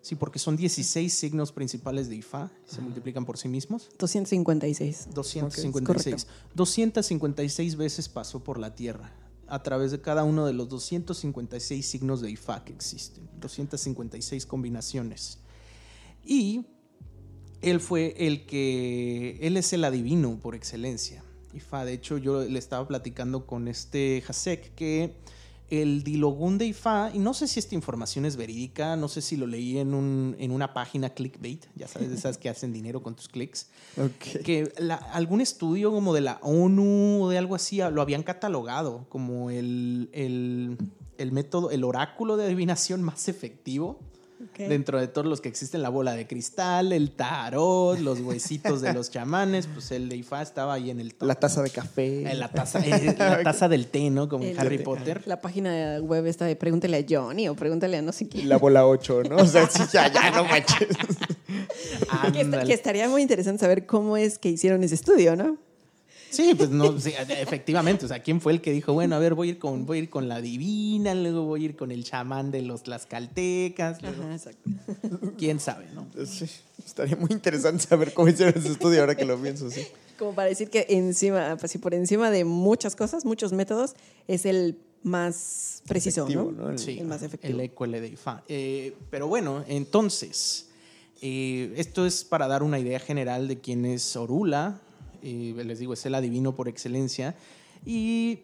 Sí, porque son 16 signos principales de Ifá, se multiplican por sí mismos. 256. 256. 256 veces pasó por la Tierra a través de cada uno de los 256 signos de Ifá que existen. 256 combinaciones. Y él fue el que, él es el adivino por excelencia. Ifá, de hecho yo le estaba platicando con este Hasek que el Dilogún de Ifá, y no sé si esta información es verídica, no sé si lo leí en, un, en una página clickbait, ya sabes, de esas que hacen dinero con tus clics, Ok. que la- algún estudio como de la ONU o de algo así lo habían catalogado como el, el, el método, el oráculo de adivinación más efectivo Dentro de todos los que existen, la bola de cristal, el tarot, los huesitos de los chamanes, pues el de Ifá estaba ahí en el top. La taza de café. Eh, la taza, eh, la taza del té, ¿no? Como en Harry Potter. La página web está de pregúntale a Johnny o pregúntale a no sé Y quién. la bola 8, ¿no? O sea, sí, ya, ya, no manches. Que estaría muy interesante saber cómo es que hicieron ese estudio, ¿no? Sí, pues no, sí, efectivamente. O sea, ¿quién fue el que dijo, bueno, a ver, voy a ir con, voy a ir con la divina, luego voy a ir con el chamán de los tlascaltecas, luego- Ajá, exacto. quién sabe, ¿no? Sí, estaría muy interesante saber cómo hicieron ese estudio ahora que lo pienso, sí. Como para decir que encima, pues sí, por encima de muchas cosas, muchos métodos, es el más preciso, Efectivo, ¿no? ¿no? El- Sí, El más efectivo. El EQL de IFA. Eh, pero bueno, entonces, eh, esto es para dar una idea general de quién es Orula. Eh, les digo, es el adivino por excelencia. Y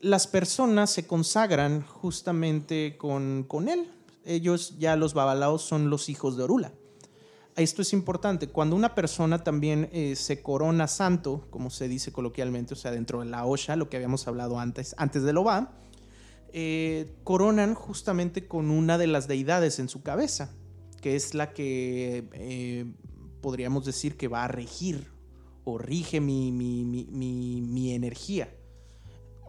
las personas se consagran justamente con, con él. Ellos ya los babalaos son los hijos de Orula. Esto es importante. Cuando una persona también eh, se corona santo, como se dice coloquialmente, o sea, dentro de la Osha, lo que habíamos hablado antes, antes de lo va, eh, coronan justamente con una de las deidades en su cabeza, que es la que eh, podríamos decir que va a regir o rige mi, mi- mi- mi- energía.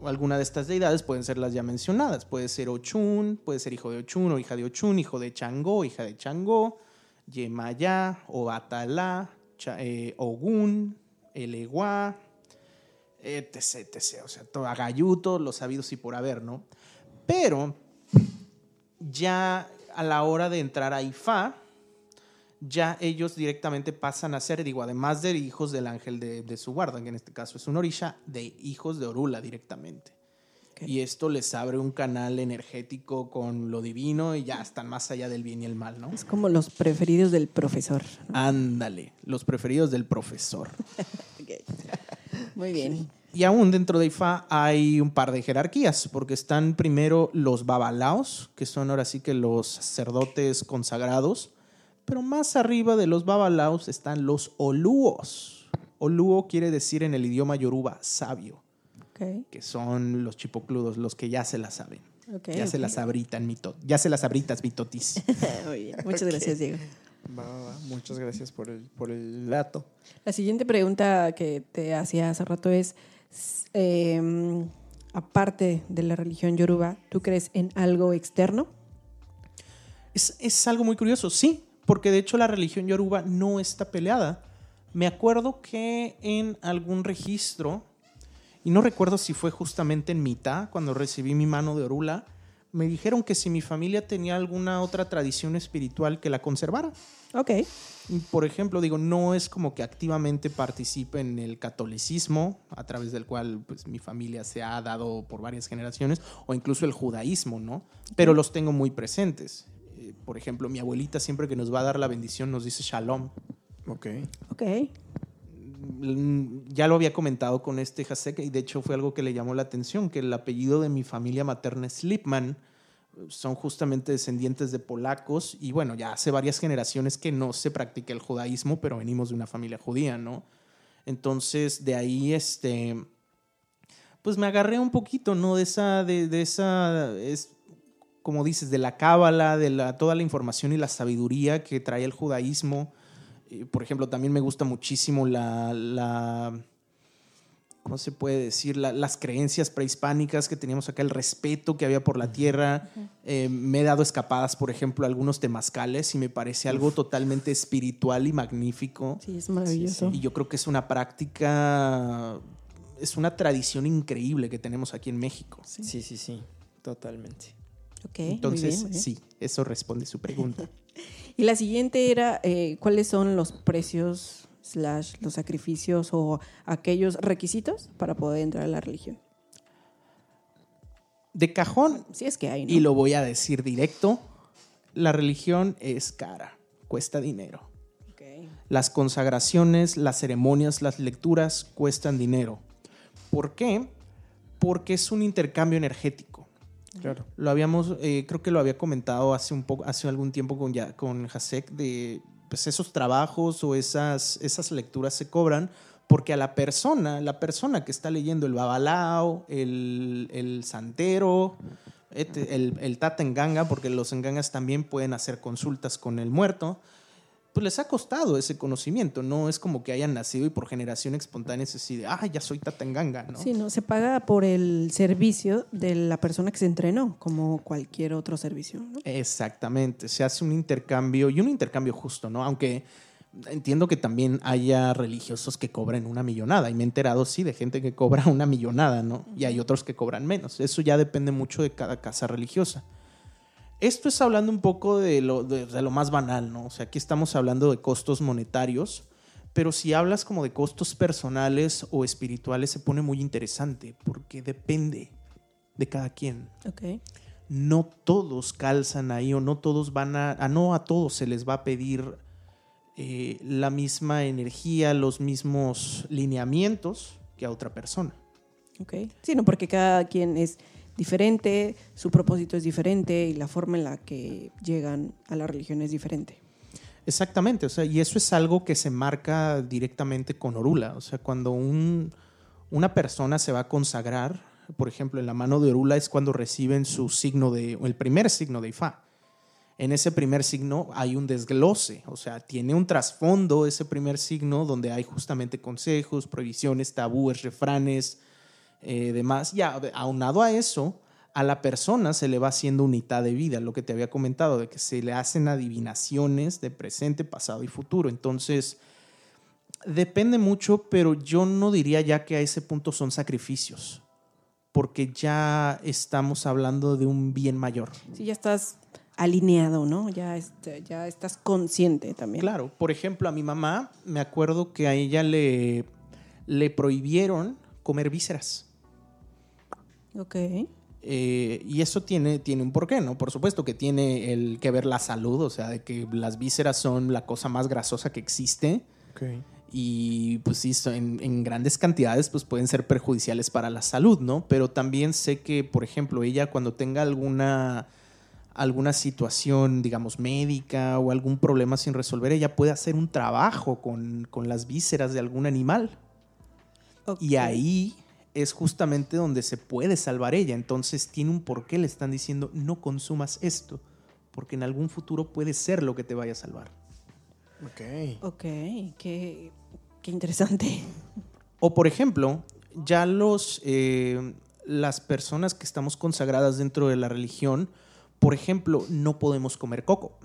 Alguna de estas deidades pueden ser las ya mencionadas. Puede ser Ochun, puede ser hijo de Ochun o hija de Ochun, hijo de Changó, hija de Changó, Yemayá, Obatalá, eh, Ogún, Eleguá, etc, etc. O sea, todo, Agayuto, los sabidos y por haber, ¿no? Pero ya a la hora de entrar a Ifá, ya ellos directamente pasan a ser, digo, además de hijos del ángel de, de su guarda, que en este caso es un orisha, de hijos de Orula directamente. Ok. Y esto les abre un canal energético con lo divino y ya están más allá del bien y el mal, ¿no? Es como los preferidos del profesor. Ándale, los preferidos del profesor. Ok. Muy bien. Y aún dentro de Ifá hay un par de jerarquías, porque están primero los babalaos, que son ahora sí que los sacerdotes consagrados, pero más arriba de los babalaos están los olúos. Olúo quiere decir en el idioma yoruba sabio, Ok, que son los chipocludos, los que ya se la saben. ok, ya se las abritan, mito, ya se las abritas, mitotis. Muy bien, muchas gracias, Diego. Va, va, va. Muchas gracias por el, por el dato. La siguiente pregunta que te hacía hace rato es, eh, aparte de la religión yoruba, ¿tú crees en algo externo? Es, es algo muy curioso, sí, porque de hecho la religión yoruba no está peleada. Me acuerdo que en algún registro, y no recuerdo si fue justamente en mitad, cuando recibí mi mano de orula, me dijeron que si mi familia tenía alguna otra tradición espiritual que la conservara. Ok, Por ejemplo, digo, no es como que activamente participe en el catolicismo, a través del cual pues, mi familia se ha dado por varias generaciones, o incluso el judaísmo, ¿no? Pero los tengo muy presentes. Eh, Por ejemplo, mi abuelita siempre que nos va a dar la bendición nos dice shalom. Ok. ok. Mm, Ya lo había comentado con este Hasek y de hecho fue algo que le llamó la atención, que el apellido de mi familia materna es Lipman. Son justamente descendientes de polacos y bueno, ya hace varias generaciones que no se practica el judaísmo, pero venimos de una familia judía, ¿no? Entonces, de ahí, este, pues me agarré un poquito, ¿no? De esa, de, de esa, es, como dices, de la cábala, de la, toda la información y la sabiduría que trae el judaísmo. Por ejemplo, también me gusta muchísimo la, la ¿cómo se puede decir? La- las creencias prehispánicas que teníamos acá, el respeto que había por la tierra. Eh, me he dado escapadas, por ejemplo, a algunos temazcales y me parece algo totalmente espiritual y magnífico. Sí, es maravilloso. Y yo creo que es una práctica, es una tradición increíble que tenemos aquí en México. Sí, sí, sí. Totalmente. Ok, muy Entonces, bien, muy bien. sí, eso responde su pregunta. Y la siguiente era, eh, ¿cuáles son los precios, slash, los sacrificios o aquellos requisitos para poder entrar a la religión? De cajón, Si es que hay, ¿no? y lo voy a decir directo, la religión es cara, cuesta dinero. Las consagraciones, las ceremonias, las lecturas cuestan dinero. ¿Por qué? Porque es un intercambio energético. Lo habíamos, eh, creo que lo había comentado hace un poco, hace algún tiempo con, ya, con Hasek de pues esos trabajos o esas, esas lecturas se cobran porque a la persona, la persona que está leyendo el babalao, el, el santero, el, el tata en ganga, porque los engangas también pueden hacer consultas con el muerto, pues les ha costado ese conocimiento, no es como que hayan nacido y por generación espontánea es así de, ah, ya soy tata en ganga, ¿no? Sí, no, se paga por el servicio de la persona que se entrenó, como cualquier otro servicio. ¿no? Exactamente, se hace un intercambio y un intercambio justo, ¿no? Aunque entiendo que también haya religiosos que cobren una millonada y me he enterado, sí, de gente que cobra una millonada, ¿no? Y hay otros que cobran menos. Eso ya depende mucho de cada casa religiosa. Esto es hablando un poco de lo, de, de lo más banal, ¿no? O sea, aquí estamos hablando de costos monetarios, pero si hablas como de costos personales o espirituales se pone muy interesante porque depende de cada quien Ok. no todos calzan ahí o no todos van a, a no a todos se les va a pedir eh, la misma energía, los mismos lineamientos que a otra persona. Ok. Sí, no, porque cada quien es diferente, su propósito es diferente y la forma en la que llegan a la religión es diferente. Exactamente, o sea, y eso es algo que se marca directamente con Orula. O sea, cuando un- una persona se va a consagrar, por ejemplo, en la mano de Orula es cuando reciben su signo de, el primer signo de Ifá. En ese primer signo hay un desglose, o sea, tiene un trasfondo ese primer signo donde hay justamente consejos, prohibiciones, tabúes, refranes, eh, demás. Y aunado a eso, a la persona se le va haciendo unidad de vida, lo que te había comentado, de que se le hacen adivinaciones de presente, pasado y futuro. Entonces, depende mucho, pero yo no diría ya que a ese punto son sacrificios, porque ya estamos hablando de un bien mayor. Sí, ya estás alineado, ¿no? Ya, este, ya estás consciente también. Claro, por ejemplo, a mi mamá me acuerdo que a ella le, le prohibieron comer vísceras. Ok. Eh, y eso tiene, tiene un porqué, ¿no? Por supuesto que tiene el que ver la salud, o sea, de que las vísceras son la cosa más grasosa que existe. Ok. Y pues sí, en, en grandes cantidades pues pueden ser perjudiciales para la salud, ¿no? Pero también sé que, por ejemplo, ella cuando tenga alguna, alguna situación, digamos, médica o algún problema sin resolver, ella puede hacer un trabajo con, con las vísceras de algún animal. Y Ok. ahí es justamente donde se puede salvar ella. Entonces tiene un porqué le están diciendo no consumas esto, porque en algún futuro puede ser lo que te vaya a salvar. Ok. Ok, qué, qué interesante. O por ejemplo, ya los eh, las personas que estamos consagradas dentro de la religión, por ejemplo, no podemos comer coco.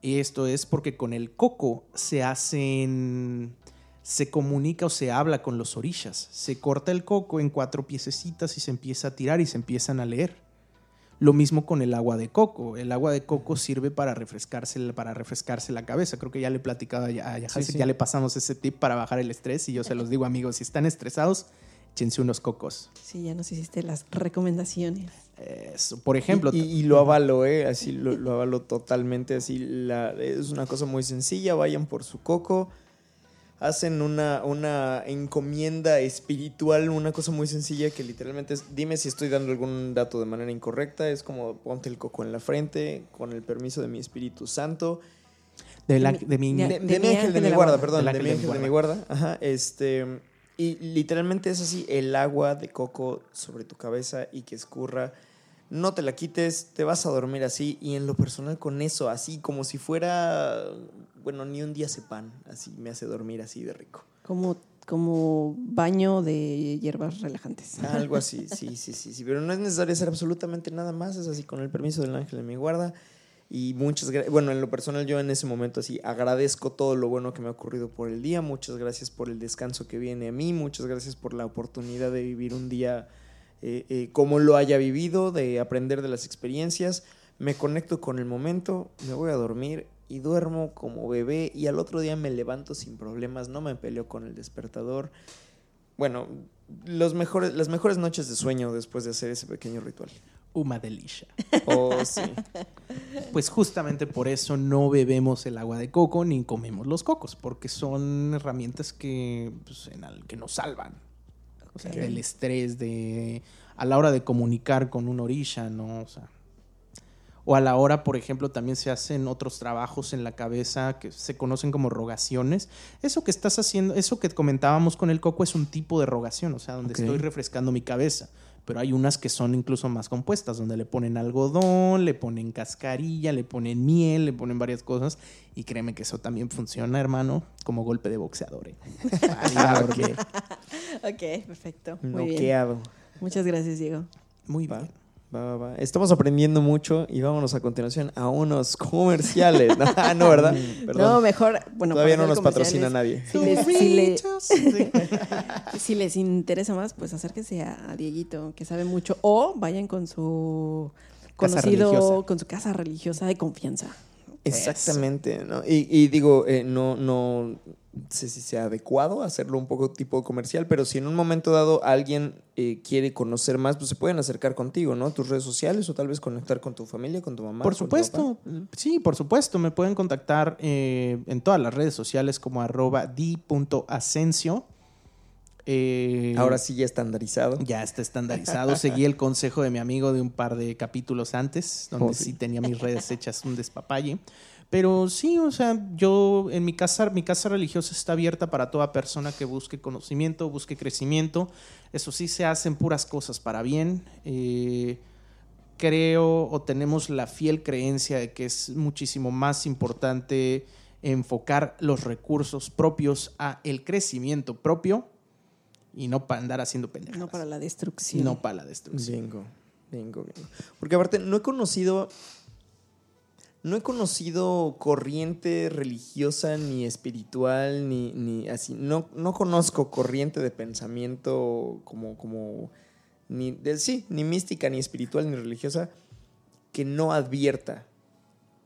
Y esto es porque con el coco se hacen se comunica o se habla con los orillas. Se corta el coco en cuatro piececitas y se empieza a tirar y se empiezan a leer. Lo mismo con el agua de coco. El agua de coco sirve para refrescarse, para refrescarse la cabeza. Creo que ya le he platicado a Ya- a Yahasek, sí. ya le pasamos ese tip para bajar el estrés. Y yo se los digo, amigos, si están estresados, échense unos cocos. Sí, ya nos hiciste las recomendaciones. Eso. Por ejemplo, Y, y- y lo avalo, ¿eh? Así lo, lo avalo totalmente. Así la, es una cosa muy sencilla. Vayan por su coco. Hacen una, una encomienda espiritual, una cosa muy sencilla que literalmente es, dime si estoy dando algún dato de manera incorrecta, es como ponte el coco en la frente, con el permiso de mi Espíritu Santo, de, la- de mi- de de, mi ángel de mi guarda, guarda. perdón, de mi ángel de mi guarda. Ajá, este. Y literalmente es así: el agua de coco sobre tu cabeza y que escurra. No te la quites, te vas a dormir así. Y en lo personal, con eso, así como si fuera. Bueno, ni un día pan Así me hace dormir así de rico. Como, como baño de hierbas relajantes. Algo así, sí, sí, sí, sí. Pero no es necesario hacer absolutamente nada más. Es así con el permiso del ángel de mi guarda. Y muchas gracias. Bueno, en lo personal, yo en ese momento así agradezco todo lo bueno que me ha ocurrido por el día. Muchas gracias por el descanso que viene a mí. Muchas gracias por la oportunidad de vivir un día eh, eh, como lo haya vivido, de aprender de las experiencias. Me conecto con el momento, me voy a dormir y duermo como bebé. Y al otro día me levanto sin problemas. No me peleo con el despertador. Bueno, los mejores, las mejores noches de sueño después de hacer ese pequeño ritual. Uma delicia. Oh, sí. Pues justamente por eso no bebemos el agua de coco ni comemos los cocos, porque son herramientas que, pues, en al- que nos salvan. O sea, Ok. del estrés, de a la hora de comunicar con una orilla, ¿no? O sea, o a la hora, por ejemplo, también se hacen otros trabajos en la cabeza que se conocen como rogaciones. Eso que estás haciendo, eso que comentábamos con el coco es un tipo de rogación, o sea, donde estoy refrescando mi cabeza. Pero hay unas que son incluso más compuestas, donde le ponen algodón, le ponen cascarilla, le ponen miel, le ponen varias cosas. Y créeme que eso también funciona, hermano, como golpe de boxeador. ¿eh? Ah, Porque- Ok, perfecto. Muy bien. Muchas gracias, Diego. Muy Va, bien. Va, va, va. Estamos aprendiendo mucho y vámonos a continuación a unos comerciales. No, ah, no, ¿verdad? No, Perdón. mejor. Bueno, Todavía no nos patrocina nadie. Si les, si si les interesa más, pues acérquense a, a Dieguito, que sabe mucho. O vayan con su conocido, con su casa religiosa de confianza. Exactamente, ¿no? Y, y digo, eh, no, no sé si sea adecuado hacerlo un poco tipo comercial, pero si en un momento dado alguien eh, quiere conocer más, pues se pueden acercar contigo, ¿no? Tus redes sociales o tal vez conectar con tu familia, con tu mamá. Por supuesto, sí, por supuesto. Me pueden contactar eh, en todas las redes sociales como arroba di.ascencio. Eh, Ahora sí ya estandarizado. Ya está estandarizado. Seguí el consejo de mi amigo de un par de capítulos antes, donde Oh, sí. sí. tenía mis redes hechas un despapalle. Pero sí, o sea, yo en mi casa, mi casa religiosa está abierta para toda persona que busque conocimiento, busque crecimiento. Eso sí, se hacen puras cosas para bien. Eh, creo o tenemos la fiel creencia de que es muchísimo más importante enfocar los recursos propios a el crecimiento propio y no para andar haciendo pendejadas. No para la destrucción. No para la destrucción. Bingo, bingo, bingo. Porque aparte, no he conocido. No he conocido corriente religiosa ni espiritual, ni, ni así. No, no conozco corriente de pensamiento como. como ni, sí, ni mística, ni espiritual, ni religiosa, que no advierta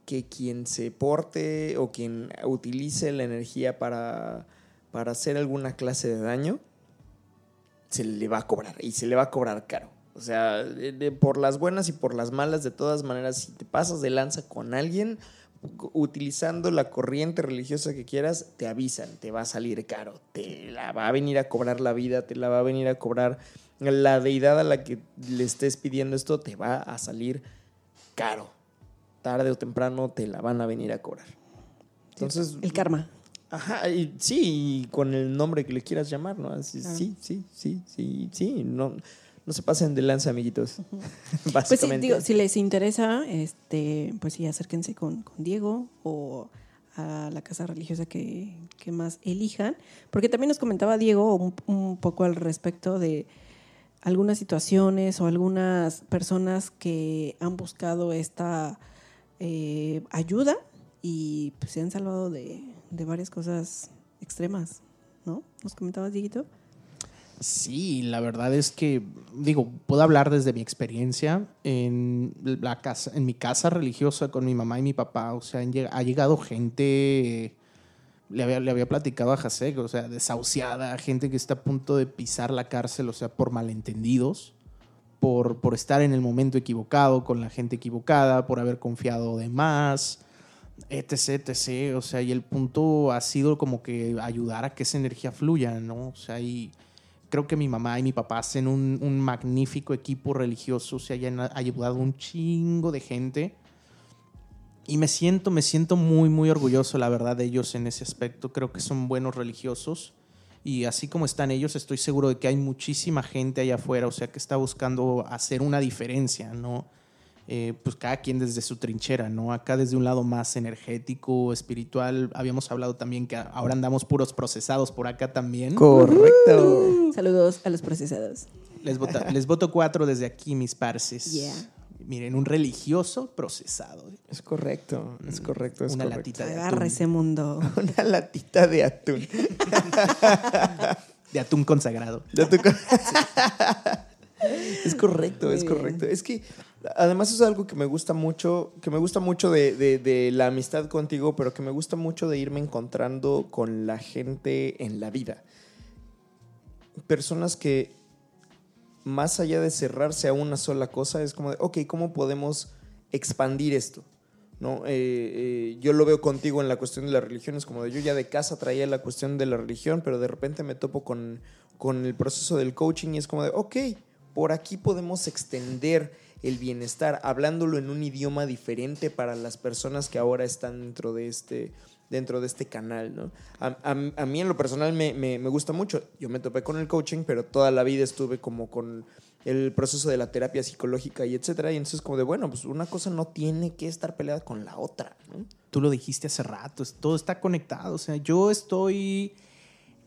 que quien se porte o quien utilice la energía para, para hacer alguna clase de daño, se le va a cobrar y se le va a cobrar caro. O sea, de- de- por las buenas y por las malas, de todas maneras, si te pasas de lanza con alguien, utilizando la corriente religiosa que quieras, te avisan, te va a salir caro, te la va a venir a cobrar la vida, te la va a venir a cobrar la deidad a la que le estés pidiendo esto, te va a salir caro. Tarde o temprano te la van a venir a cobrar. Entonces, El karma. Ajá, y sí, y con el nombre que le quieras llamar, ¿no? Así. Sí, sí, sí, sí, sí, no, no se pasen de lanza, amiguitos. Pues sí, Básicamente. digo, si les interesa, este, pues sí, acérquense con, con Diego o a la casa religiosa que, que más elijan. Porque también nos comentaba Diego un, un poco al respecto de algunas situaciones o algunas personas que han buscado esta eh, ayuda y pues, se han salvado de, de varias cosas extremas, ¿no? ¿Nos comentabas, Dieguito? Sí, la verdad es que, digo, puedo hablar desde mi experiencia en, la casa, en mi casa religiosa con mi mamá y mi papá. O sea, ha llegado gente, le había, le había platicado a Jasek, o sea, desahuciada, gente que está a punto de pisar la cárcel, o sea, por malentendidos, por, por estar en el momento equivocado, con la gente equivocada, por haber confiado de más etc, etc. O sea, y el punto ha sido como que ayudar a que esa energía fluya, ¿no? O sea, y creo que mi mamá y mi papá hacen un, un magnífico equipo religioso, ya han ayudado un chingo de gente. Y me siento, me siento muy, muy orgulloso, la verdad, de ellos en ese aspecto. Creo que son buenos religiosos. Y así como están ellos, estoy seguro de que hay muchísima gente allá afuera, o sea, que está buscando hacer una diferencia, ¿no? Eh, pues cada quien desde su trinchera, ¿no? Acá desde un lado más energético, espiritual. Habíamos hablado también que ahora andamos puros procesados por acá también. Correcto. Saludos a los procesados. Les, vota- les voto cuatro desde aquí, mis parces. Yeah. Miren, un religioso procesado. Es correcto, es correcto, es Una correcto. latita de Agarra atún. ese mundo. Una latita de atún. De atún consagrado. De es correcto, Muy es bien. correcto. Es que además es algo que me gusta mucho, que me gusta mucho de, de- la amistad contigo, pero que me gusta mucho de irme encontrando con la gente en la vida. Personas que más allá de cerrarse a una sola cosa, es como de, ok, ¿cómo podemos expandir esto? ¿No? Eh, eh, yo lo veo contigo en la cuestión de la religión, es como de yo ya de casa traía la cuestión de la religión, pero de repente me topo con, con el proceso del coaching y es como de, ok, por aquí podemos extender el bienestar, hablándolo en un idioma diferente para las personas que ahora están dentro de este, dentro de este canal. ¿no? A, mí en lo personal me, me- gusta mucho. Yo me topé con el coaching, pero toda la vida estuve como con el proceso de la terapia psicológica y etcétera. Y entonces como de, bueno, pues una cosa no tiene que estar peleada con la otra. Tú lo dijiste hace rato, todo está conectado. O sea, yo estoy,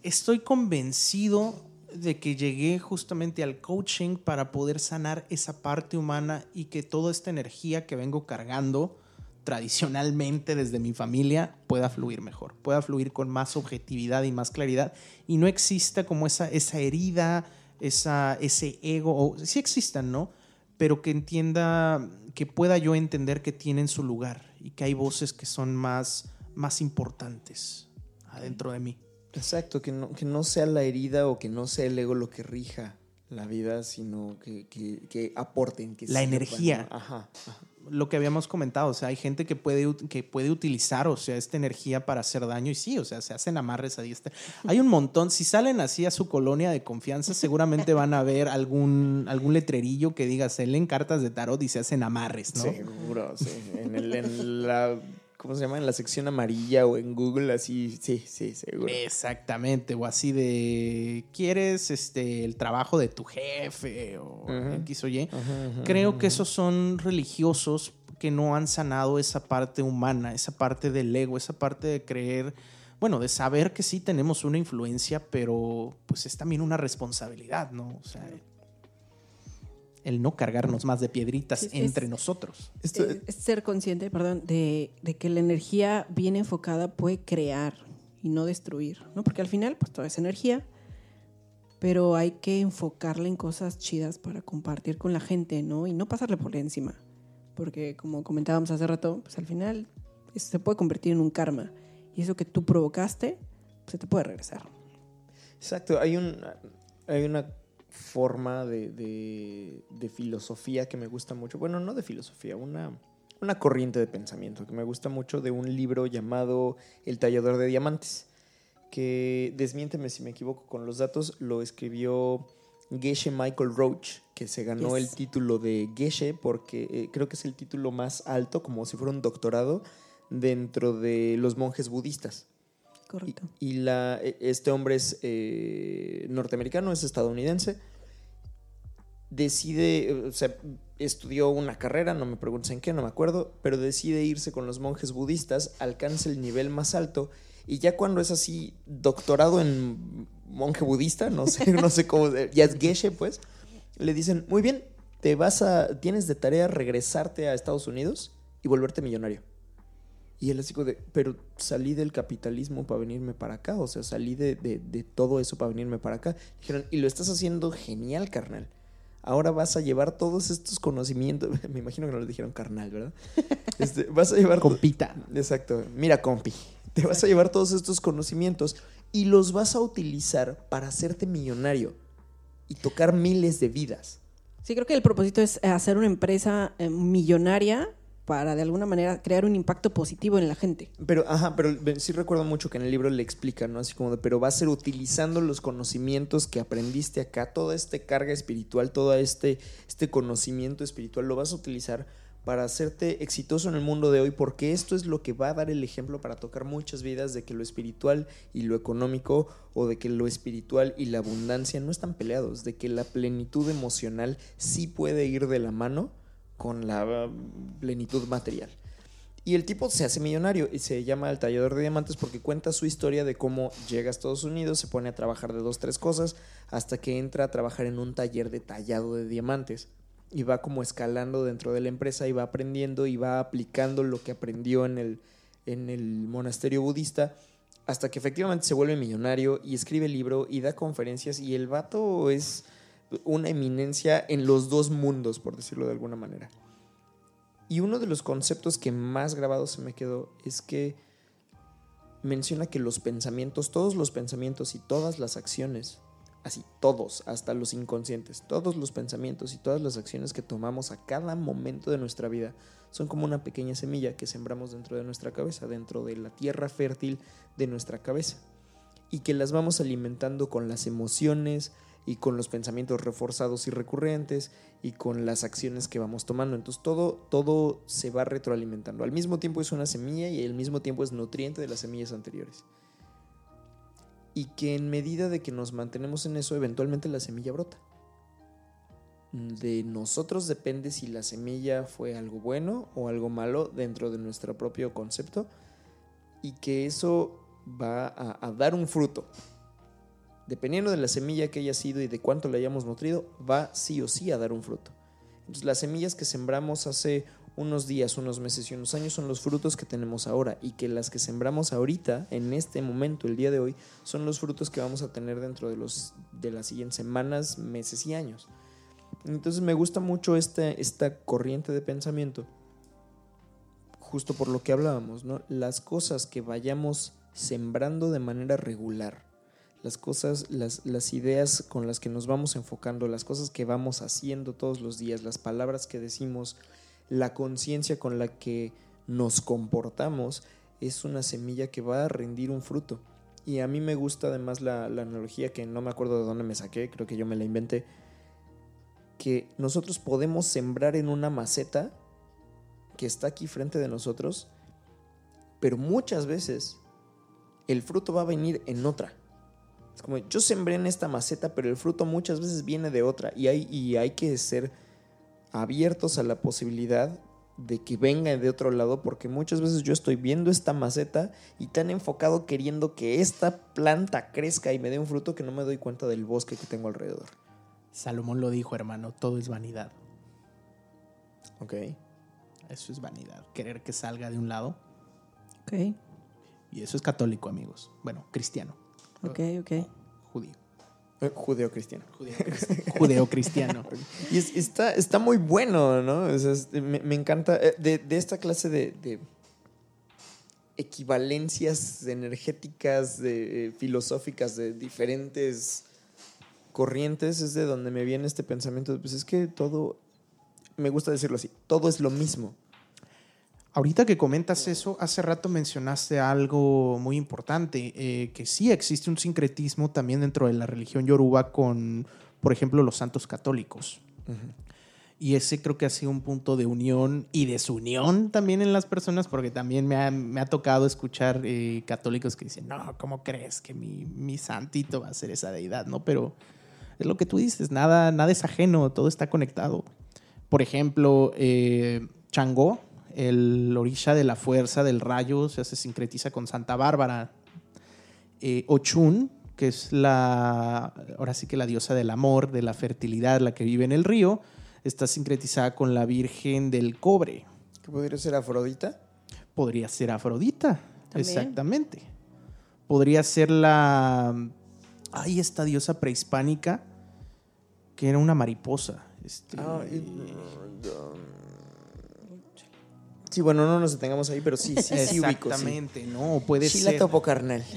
estoy convencido de que llegué justamente al coaching para poder sanar esa parte humana y que toda esta energía que vengo cargando tradicionalmente desde mi familia pueda fluir mejor, pueda fluir con más objetividad y más claridad y no exista como esa, esa herida, esa, ese ego, o sí existan, ¿no? Pero que entienda, que pueda yo entender que tienen su lugar y que hay voces que son más, más importantes adentro de mí. Exacto, que no, que no sea la herida o que no sea el ego lo que rija la vida, sino que, que- que aporten. Que La sirvan, energía. Ajá, ajá. Lo que habíamos comentado, o sea, hay gente que puede, que puede utilizar, o sea, esta energía para hacer daño y sí, o sea, se hacen amarres a diestra. Hay un montón, si salen así a su colonia de confianza, seguramente van a ver algún, algún letrerillo que diga, se leen cartas de tarot y se hacen amarres, ¿no? Seguro, sí. En, el- en la, ¿cómo se llama? En la sección amarilla o en Google, así, sí, sí, seguro. Exactamente, o así de ¿quieres este el trabajo de tu jefe o Ujú. X o Y? Creo que esos son religiosos que no han sanado esa parte humana, esa parte del ego, esa parte de creer, bueno, de saber que sí tenemos una influencia, pero pues es también una responsabilidad, ¿no? O sea, el no cargarnos más de piedritas Es- es- entre nosotros. Esto- es, es ser consciente, perdón, de, de que la energía bien enfocada puede crear y no destruir, ¿no? Porque al final, pues toda es energía, pero hay que enfocarla en cosas chidas para compartir con la gente, ¿no? Y no pasarle por encima, porque como comentábamos hace rato, pues al final eso se puede convertir en un karma y eso que tú provocaste, pues, se te puede regresar. Exacto, hay, un, hay una forma de, de- de filosofía que me gusta mucho. Bueno, no de filosofía, una, una corriente de pensamiento que me gusta mucho de un libro llamado El tallador de diamantes, que desmiénteme si me equivoco con los datos, lo escribió Geshe Michael Roach, que se ganó Yes. el título de Geshe porque eh, creo que es el título más alto, como si fuera un doctorado, dentro de los monjes budistas. Y, la, e- este hombre es eh, norteamericano, es estadounidense. Decide, o sea, estudió una carrera, no me preguntes en qué, no me acuerdo, pero decide irse con los monjes budistas, alcanza el nivel más alto y ya cuando es así, doctorado en monje budista, no sé, no sé cómo, ya es geshe, pues, le dicen, muy bien, te vas a, tienes de tarea regresarte a Estados Unidos y volverte millonario. Y él así como de, pero salí del capitalismo para venirme para acá, o sea, salí de, de- de todo eso para venirme para acá. Dijeron, y lo estás haciendo genial, carnal. Ahora vas a llevar todos estos conocimientos, me imagino que no le dijeron carnal, ¿verdad? Este, vas a llevar... Compita. Exacto, mira, compi, te vas a llevar todos estos conocimientos y los vas a utilizar para hacerte millonario y tocar miles de vidas. Sí, creo que el propósito es hacer una empresa eh, millonaria para de alguna manera crear un impacto positivo en la gente. Pero, ajá, pero sí recuerdo mucho que en el libro le explica, ¿no? Así como de, pero va a ser utilizando los conocimientos que aprendiste acá, toda esta carga espiritual, todo este, este conocimiento espiritual, lo vas a utilizar para hacerte exitoso en el mundo de hoy, porque esto es lo que va a dar el ejemplo para tocar muchas vidas de que lo espiritual y lo económico, o de que lo espiritual y la abundancia no están peleados, de que la plenitud emocional sí puede ir de la mano con la plenitud material. Y el tipo se hace millonario y se llama el tallador de diamantes porque cuenta su historia de cómo llega a Estados Unidos, se pone a trabajar de dos, tres cosas, hasta que entra a trabajar en un taller de tallado de diamantes. Y va como escalando dentro de la empresa y va aprendiendo y va aplicando lo que aprendió en el, en el monasterio budista hasta que efectivamente se vuelve millonario y escribe el libro y da conferencias y el vato es una eminencia en los dos mundos, por decirlo de alguna manera. Y uno de los conceptos que más grabado se me quedó es que menciona que los pensamientos, todos los pensamientos y todas las acciones, así todos, hasta los inconscientes, todos los pensamientos y todas las acciones que tomamos a cada momento de nuestra vida son como una pequeña semilla que sembramos dentro de nuestra cabeza, dentro de la tierra fértil de nuestra cabeza. Y que las vamos alimentando con las emociones y con los pensamientos reforzados y recurrentes y con las acciones que vamos tomando. Entonces todo, todo se va retroalimentando. Al mismo tiempo es una semilla y al mismo tiempo es nutriente de las semillas anteriores. Y que en medida de que nos mantenemos en eso, eventualmente la semilla brota. De nosotros depende si la semilla fue algo bueno o algo malo dentro de nuestro propio concepto y que eso va a, a dar un fruto. Dependiendo de la semilla que haya sido y de cuánto la hayamos nutrido, va sí o sí a dar un fruto. Entonces, las semillas que sembramos hace unos días, unos meses y unos años son los frutos que tenemos ahora y que las que sembramos ahorita, en este momento, el día de hoy, son los frutos que vamos a tener dentro de, los, de las siguientes semanas, meses y años. Entonces me gusta mucho este, esta corriente de pensamiento, justo por lo que hablábamos, ¿no? Las cosas que vayamos sembrando de manera regular, las cosas, las, ideas con las que nos vamos enfocando, las cosas que vamos haciendo todos los días, las palabras que decimos, la conciencia con la que nos comportamos, es una semilla que va a rendir un fruto. Y a mí me gusta además la, la analogía que no me acuerdo de dónde me saqué, creo que yo me la inventé, que nosotros podemos sembrar en una maceta que está aquí frente de nosotros, pero muchas veces el fruto va a venir en otra. Es como yo sembré en esta maceta, pero el fruto muchas veces viene de otra y hay, y hay que ser abiertos a la posibilidad de que venga de otro lado, porque muchas veces yo estoy viendo esta maceta y tan enfocado queriendo que esta planta crezca y me dé un fruto que no me doy cuenta del bosque que tengo alrededor. Salomón lo dijo, hermano, todo es vanidad. Ok. Eso es vanidad. Querer que salga de un lado. Ok, Y eso es católico, amigos. Bueno, cristiano. Ok, ok. Judío. Eh, Judeo-cristiano. Judeo-cristiano. Y es- está, está muy bueno, ¿no? O sea, es- me, me encanta. eh, De, de esta clase de, de equivalencias energéticas, de, eh, filosóficas, de diferentes corrientes, es de donde me viene este pensamiento. de, Pues es que todo, me gusta decirlo así, todo es lo mismo. Ahorita que comentas eso, hace rato mencionaste algo muy importante, eh, que sí existe un sincretismo también dentro de la religión yoruba con, por ejemplo, los santos católicos. Y ese creo que ha sido un punto de unión y desunión también en las personas, porque también me ha, me ha tocado escuchar eh, católicos que dicen, no, ¿cómo crees que mi, mi santito va a ser esa deidad? ¿No? Pero es lo que tú dices, nada, nada es ajeno, todo está conectado. Por ejemplo, eh, Changó, el orisha de la fuerza del rayo, se sincretiza con Santa Bárbara. Eh, Ochun, que es la, ahora sí que la diosa del amor, de la fertilidad, la que vive en el río, está sincretizada con la Virgen del Cobre. ¿Qué podría ser Afrodita? Podría ser Afrodita, También. exactamente. Podría ser la... Ay, esta diosa prehispánica que era una mariposa. Este, y- Sí, bueno, no nos detengamos ahí, pero sí, sí, sí ubico, sí. Exactamente, no, puede Sí ser. la topo, carnal.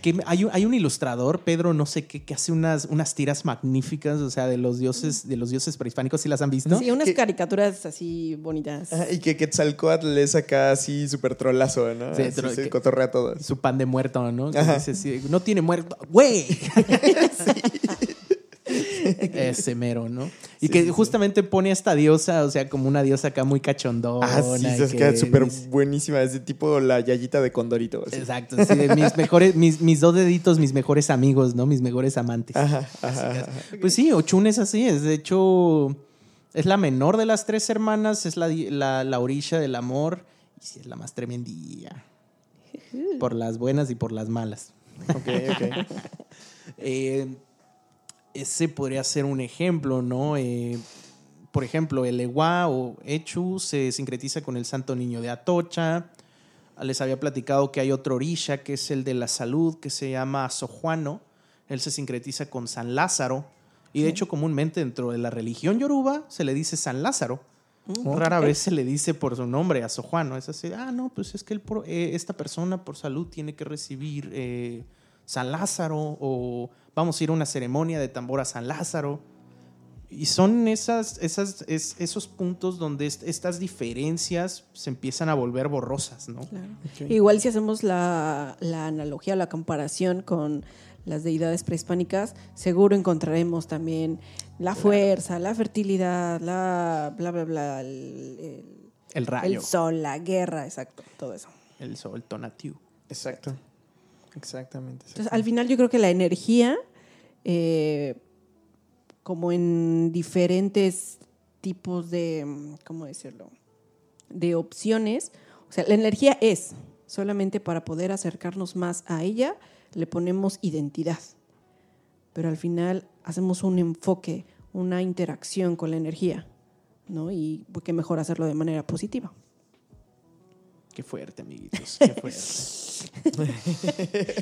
Que hay, un, hay un ilustrador, Pedro, no sé qué, que hace unas, unas tiras magníficas, o sea, de los dioses, de los dioses prehispánicos, ¿sí las han visto? Sí, unas caricaturas así bonitas. Y que Quetzalcoatl es acá así súper trolazo, ¿no? Sí, tro- se cotorrea a todos. Su pan de muerto, ¿no? Que dice así, no tiene muerto. ¡Güey! Ese mero, ¿no? Y Sí, que sí, sí. justamente pone a esta diosa, o sea, como una diosa acá muy cachondona. Ah, sí, es que que súper dice- buenísima. Es de tipo la yayita de Condorito. así. Exacto, sí, de mis mejores, mis, mis dos deditos, mis mejores amigos, ¿no? Mis mejores amantes. Ajá, ajá, ajá. Pues sí, Ochun es así, es de hecho, es la menor de las tres hermanas, es la, la, la orilla del amor y sí es la más tremendilla. Por las buenas y por las malas. Ok, ok. Eh, ese podría ser un ejemplo, ¿no? Eh, por ejemplo, el Ewa o Echu se sincretiza con el Santo Niño de Atocha. Les había platicado que hay otro orisha, que es el de la salud, que se llama Sojuano. Él se sincretiza con San Lázaro. Y de hecho, comúnmente dentro de la religión yoruba se le dice San Lázaro. Rara vez se le dice por su nombre a Sojuano. Es así, ah, no, pues es que él por- eh, esta persona por salud tiene que recibir eh, San Lázaro o vamos a ir a una ceremonia de tambor a San Lázaro. Y son esas, esas, es- esos puntos donde est- estas diferencias se empiezan a volver borrosas, ¿no? Claro. Igual si hacemos la, la analogía, la comparación con las deidades prehispánicas, seguro encontraremos también la fuerza, la fertilidad, la bla, bla, bla, el, el- El rayo, el sol, la guerra, exacto, todo eso. el sol, Tonatiuh. Exacto. Exactamente. Entonces, al final yo creo que la energía, eh, como en diferentes tipos de, ¿cómo decirlo? De opciones. O sea, la energía es, solamente para poder acercarnos más a ella, le ponemos identidad. Pero al final hacemos un enfoque, una interacción con la energía, ¿no? Y qué mejor hacerlo de manera positiva. Qué fuerte, amiguitos. Qué fuerte.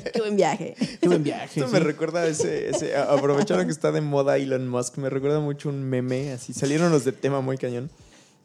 Qué buen viaje. Qué buen viaje. Esto me recuerda a ese, ese aprovechando que está de moda Elon Musk, me recuerda mucho un meme, así salieron los de tema muy cañón.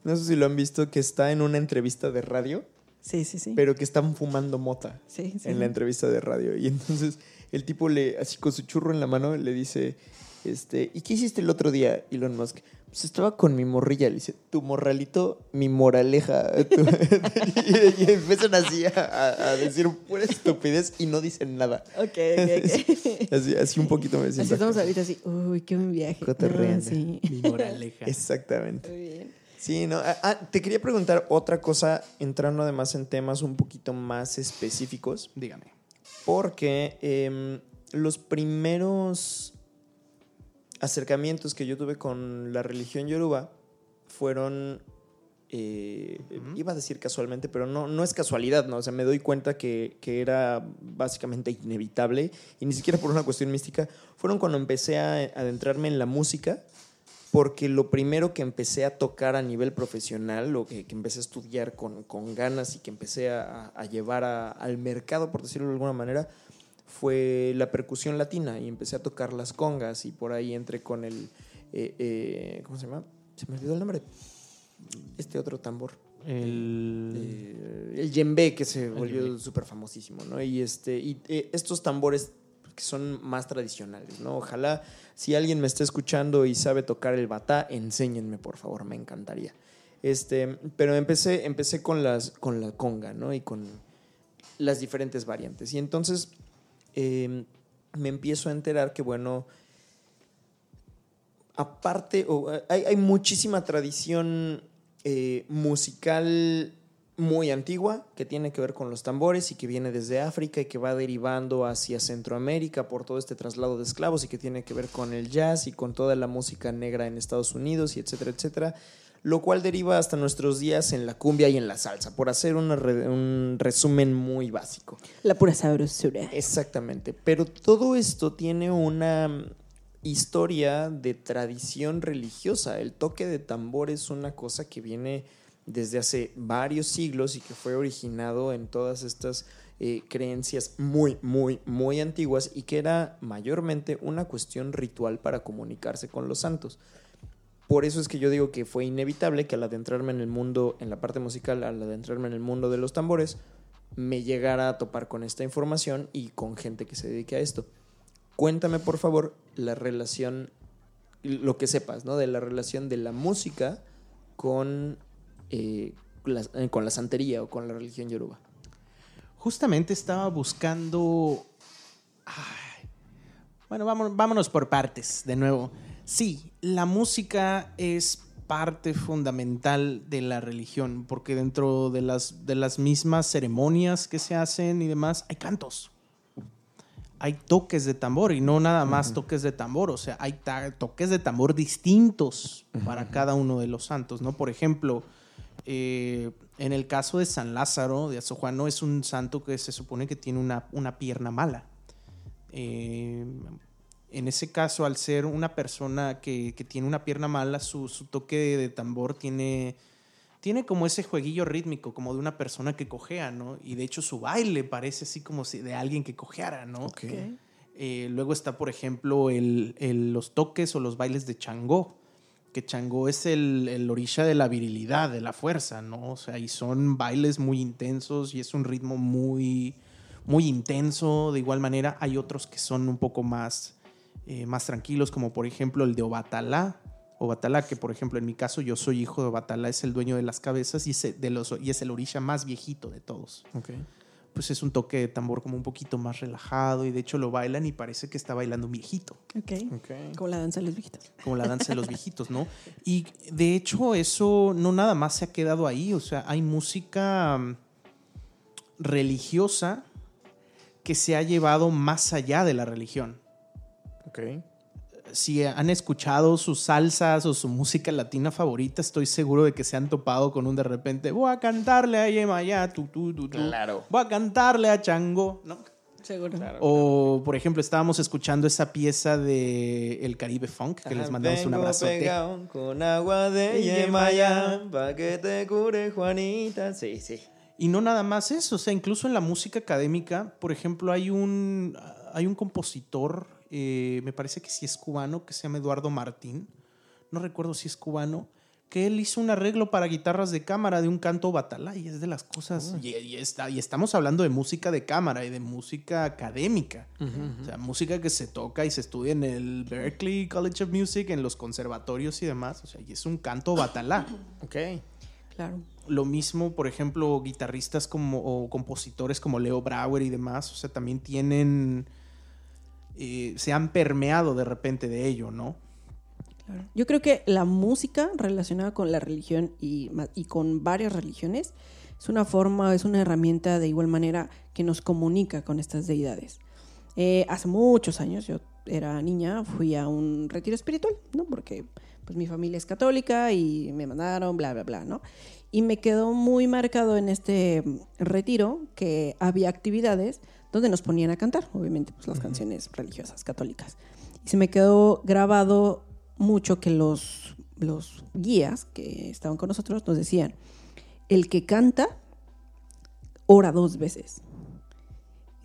No sé si lo han visto, que está en una entrevista de radio, Sí, sí, sí. pero que están fumando mota sí, sí. en la entrevista de radio. Y entonces el tipo le, así con su churro en la mano, le dice, este, ¿y qué hiciste el otro día, Elon Musk? Pues estaba con mi morrilla, le dice, tu morralito, mi moraleja. Tu- y, y empiezan así a, decir pura estupidez y no dicen nada. Ok, ok, ok. Así, así un poquito me Así siento. estamos ahorita así, uy, qué buen viaje. No, sí. Mi moraleja. Exactamente. Muy bien. Sí, no. ah, ah, te quería preguntar otra cosa, entrando además en temas un poquito más específicos, Dígame. porque em, los primeros acercamientos que yo tuve con la religión yoruba fueron, eh, iba a decir casualmente, pero no, no es casualidad, ¿no? O sea, me doy cuenta que, que era básicamente inevitable y ni siquiera por una cuestión mística, fueron cuando empecé a adentrarme en la música porque lo primero que empecé a tocar a nivel profesional, lo que, que empecé a estudiar con, con ganas y que empecé a, a llevar a- al mercado, por decirlo de alguna manera, fue la percusión latina y empecé a tocar las congas y por ahí entré con el, eh, eh, ¿cómo se llama? Se me olvidó el nombre. Este otro tambor. El... Eh, el yembe que se volvió súper famosísimo, ¿no? Y, este, y estos tambores que son más tradicionales, ¿no? Ojalá si alguien me está escuchando y sabe tocar el batá, enséñenme, por favor, me encantaría. Este, pero empecé, empecé con, las, con la conga, ¿no? Y con las diferentes variantes. Y entonces eh, me empiezo a enterar que, bueno, aparte, hay muchísima tradición eh, musical muy antigua que tiene que ver con los tambores y que viene desde África y que va derivando hacia Centroamérica por todo este traslado de esclavos y que tiene que ver con el jazz y con toda la música negra en Estados Unidos y etcétera, etcétera, lo cual deriva hasta nuestros días en la cumbia y en la salsa, por hacer una re- un resumen muy básico. La pura sabrosura. Exactamente, pero todo esto tiene una historia de tradición religiosa. El toque de tambor es una cosa que viene desde hace varios siglos y que fue originado en todas estas eh, creencias muy, muy, muy antiguas y que era mayormente una cuestión ritual para comunicarse con los santos. Por eso es que yo digo que fue inevitable que al adentrarme en el mundo, en la parte musical, al adentrarme en el mundo de los tambores, me llegara a topar con esta información y con gente que se dedique a esto. Cuéntame, por favor, la relación, lo que sepas, ¿no? De la relación de la música con, eh, la, eh, la santería o con la religión yoruba. Justamente estaba buscando. Ay. Bueno, vámonos por partes de nuevo. Sí, la música es parte fundamental de la religión, porque dentro de las, de las mismas ceremonias que se hacen y demás, hay cantos. Hay toques de tambor y no nada más toques de tambor, o sea, hay toques de tambor distintos para cada uno de los santos, ¿no? Por ejemplo, eh, en el caso de San Lázaro de Azojuano es un santo que se supone que tiene una, una pierna mala. Eh, en ese caso, al ser una persona que, que tiene una pierna mala, su, su toque de, de tambor tiene, tiene como ese jueguillo rítmico, como de una persona que cojea, ¿no? Y de hecho su baile parece así como si de alguien que cojeara, ¿no? Eh, luego está, por ejemplo, el- el- los toques o los bailes de Changó, que Changó es el, el orisha de la virilidad, de la fuerza, ¿no? O sea, y son bailes muy intensos y es un ritmo muy, muy intenso. De igual manera, hay otros que son un poco más, eh, más tranquilos, como por ejemplo el de Obatalá. Obatalá, que por ejemplo en mi caso yo soy hijo de Obatalá, es el dueño de las cabezas y es, de los, y es el orisha más viejito de todos pues es un toque de tambor como un poquito más relajado y de hecho lo bailan y parece que está bailando un viejito, Ok. Como la danza de los viejitos. como la danza de los viejitos, ¿no? Y de hecho eso no nada más se ha quedado ahí, o sea, hay música mm, religiosa que se ha llevado más allá de la religión. Ok. Si han escuchado sus salsas o su música latina favorita, estoy seguro de que se han topado con un de repente, voy a cantarle a Yemayá, tu, tu, tu, tu. Claro. Voy a cantarle a Chango, ¿no? Seguro. O, por ejemplo, estábamos escuchando esa pieza de El Caribe Funk, que les mandamos un pegado con agua de Yemayá, pa' que te cure, Juanita. Sí, sí. Y no nada más eso, o sea, incluso en la música académica, por ejemplo, hay un, hay un compositor, eh, me parece que sí es cubano, que se llama Eduardo Martín, no recuerdo si es cubano, que él hizo un arreglo para guitarras de cámara de un canto batalá y es de las cosas, y, y está, y estamos hablando de música de cámara y de música académica, o sea, música que se toca y se estudia en el Berklee College of Music, en los conservatorios y demás, o sea, y es un canto batalá. Ok. Claro. Lo mismo, por ejemplo, guitarristas como, o compositores como Leo Brauer y demás, o sea, también tienen, se han permeado de repente de ello, ¿no? Yo creo que la música relacionada con la religión y, con varias religiones es una forma, es una herramienta de igual manera que nos comunica con estas deidades. Eh, hace muchos años, yo era niña, fui a un retiro espiritual, ¿no? Porque pues mi familia es católica y me mandaron, bla, bla, bla, ¿no? Y me quedó muy marcado en este retiro que había actividades donde nos ponían a cantar, obviamente, pues las canciones religiosas católicas. Y se me quedó grabado mucho que los, los guías que estaban con nosotros nos decían, el que canta, ora dos veces.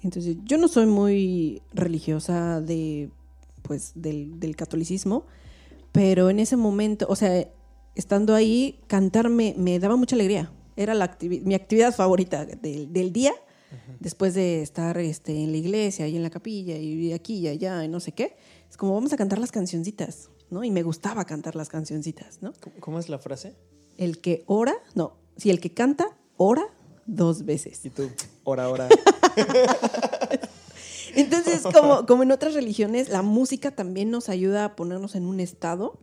Entonces, yo no soy muy religiosa de, pues, del, del catolicismo, pero en ese momento, o sea, estando ahí, cantar me, me daba mucha alegría. Era la activi- mi actividad favorita del, del día, después de estar este, en la iglesia y en la capilla y aquí y allá y no sé qué. Es como vamos a cantar las cancioncitas, ¿no? Y me gustaba cantar las cancioncitas, ¿no? ¿Cómo- ¿Cómo es la frase? El que ora, no, si el que canta, ora dos veces. Y tú, hora, hora. Entonces, como, como en otras religiones, la música también nos ayuda a ponernos en un estado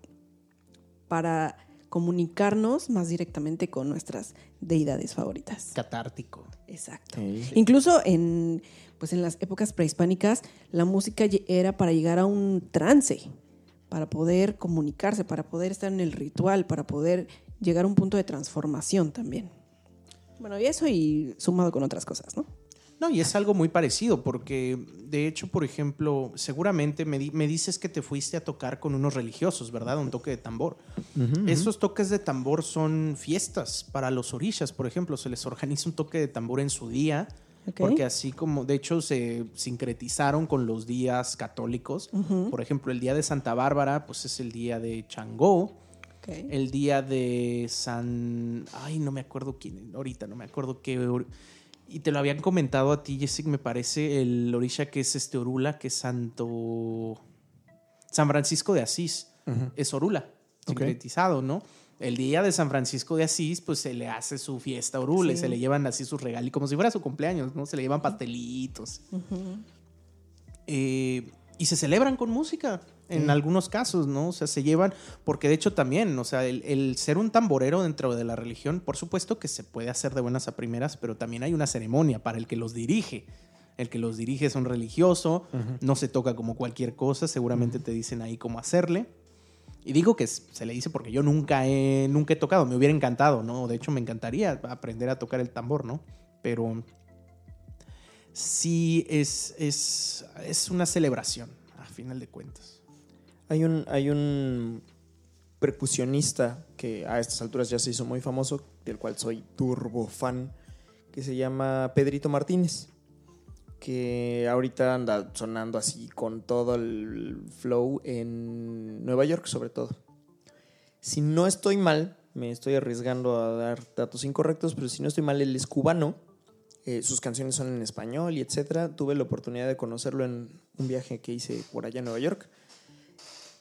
para comunicarnos más directamente con nuestras deidades favoritas. Catártico. Exacto. Incluso en, pues en las épocas prehispánicas, la música era para llegar a un trance, para poder comunicarse, para poder estar en el ritual, para poder llegar a un punto de transformación también. Bueno, y eso y sumado con otras cosas, ¿no? No, y es algo muy parecido, porque de hecho, por ejemplo, seguramente me, di- me dices que te fuiste a tocar con unos religiosos, ¿verdad? Un toque de tambor. Esos toques de tambor son fiestas para los orishas, por ejemplo. Se les organiza un toque de tambor en su día, porque así como, de hecho, se sincretizaron con los días católicos. Por ejemplo, el día de Santa Bárbara, pues es el día de Changó. El día de San. Ay, no me acuerdo quién. Ahorita no me acuerdo qué. Y te lo habían comentado a ti, Jessic, me parece, el Orisha que es este Orula, que es Santo. San Francisco de Asís. Es Orula, sincretizado, ¿no? El día de San Francisco de Asís, pues se le hace su fiesta a Orula y se le llevan así sus regalos, como si fuera su cumpleaños, ¿no? Se le llevan pastelitos. Eh, y se celebran con música en algunos casos, ¿no? O sea, se llevan, porque de hecho también, o sea, el, el ser un tamborero dentro de la religión, por supuesto que se puede hacer de buenas a primeras, pero también hay una ceremonia para el que los dirige. El que los dirige es un religioso, no se toca como cualquier cosa, seguramente te dicen ahí cómo hacerle. Y digo que se le dice porque yo nunca he, nunca he tocado, me hubiera encantado, ¿no? De hecho, me encantaría aprender a tocar el tambor, ¿no? Pero sí es, es, es una celebración, a final de cuentas. Hay un, percusionista que a estas alturas ya se hizo muy famoso, del cual soy turbo fan, que se llama Pedrito Martínez, que ahorita anda sonando así con todo el flow en Nueva York sobre todo. Si no estoy mal, me estoy arriesgando a dar datos incorrectos, pero si no estoy mal, él es cubano. eh, sus canciones son en español y etcétera. Tuve la oportunidad de conocerlo en un viaje que hice por allá en Nueva York.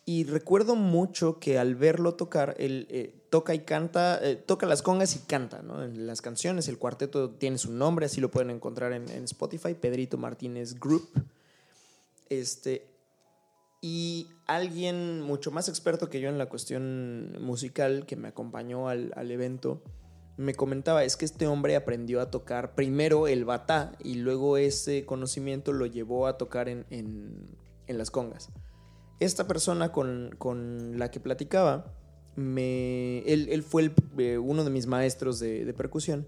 Y recuerdo mucho que al verlo tocar, él eh, toca y canta, eh, toca las congas y canta, ¿no? En las canciones, el cuarteto tiene su nombre, así lo pueden encontrar en, Spotify, Pedrito Martínez Group. Este, y alguien mucho más experto que yo en la cuestión musical que me acompañó al, al evento, me comentaba, es que este hombre aprendió a tocar primero el batá y luego ese conocimiento lo llevó a tocar en- en las congas. Esta persona con, con la que platicaba, me, él, él fue eh, uno de mis maestros de, percusión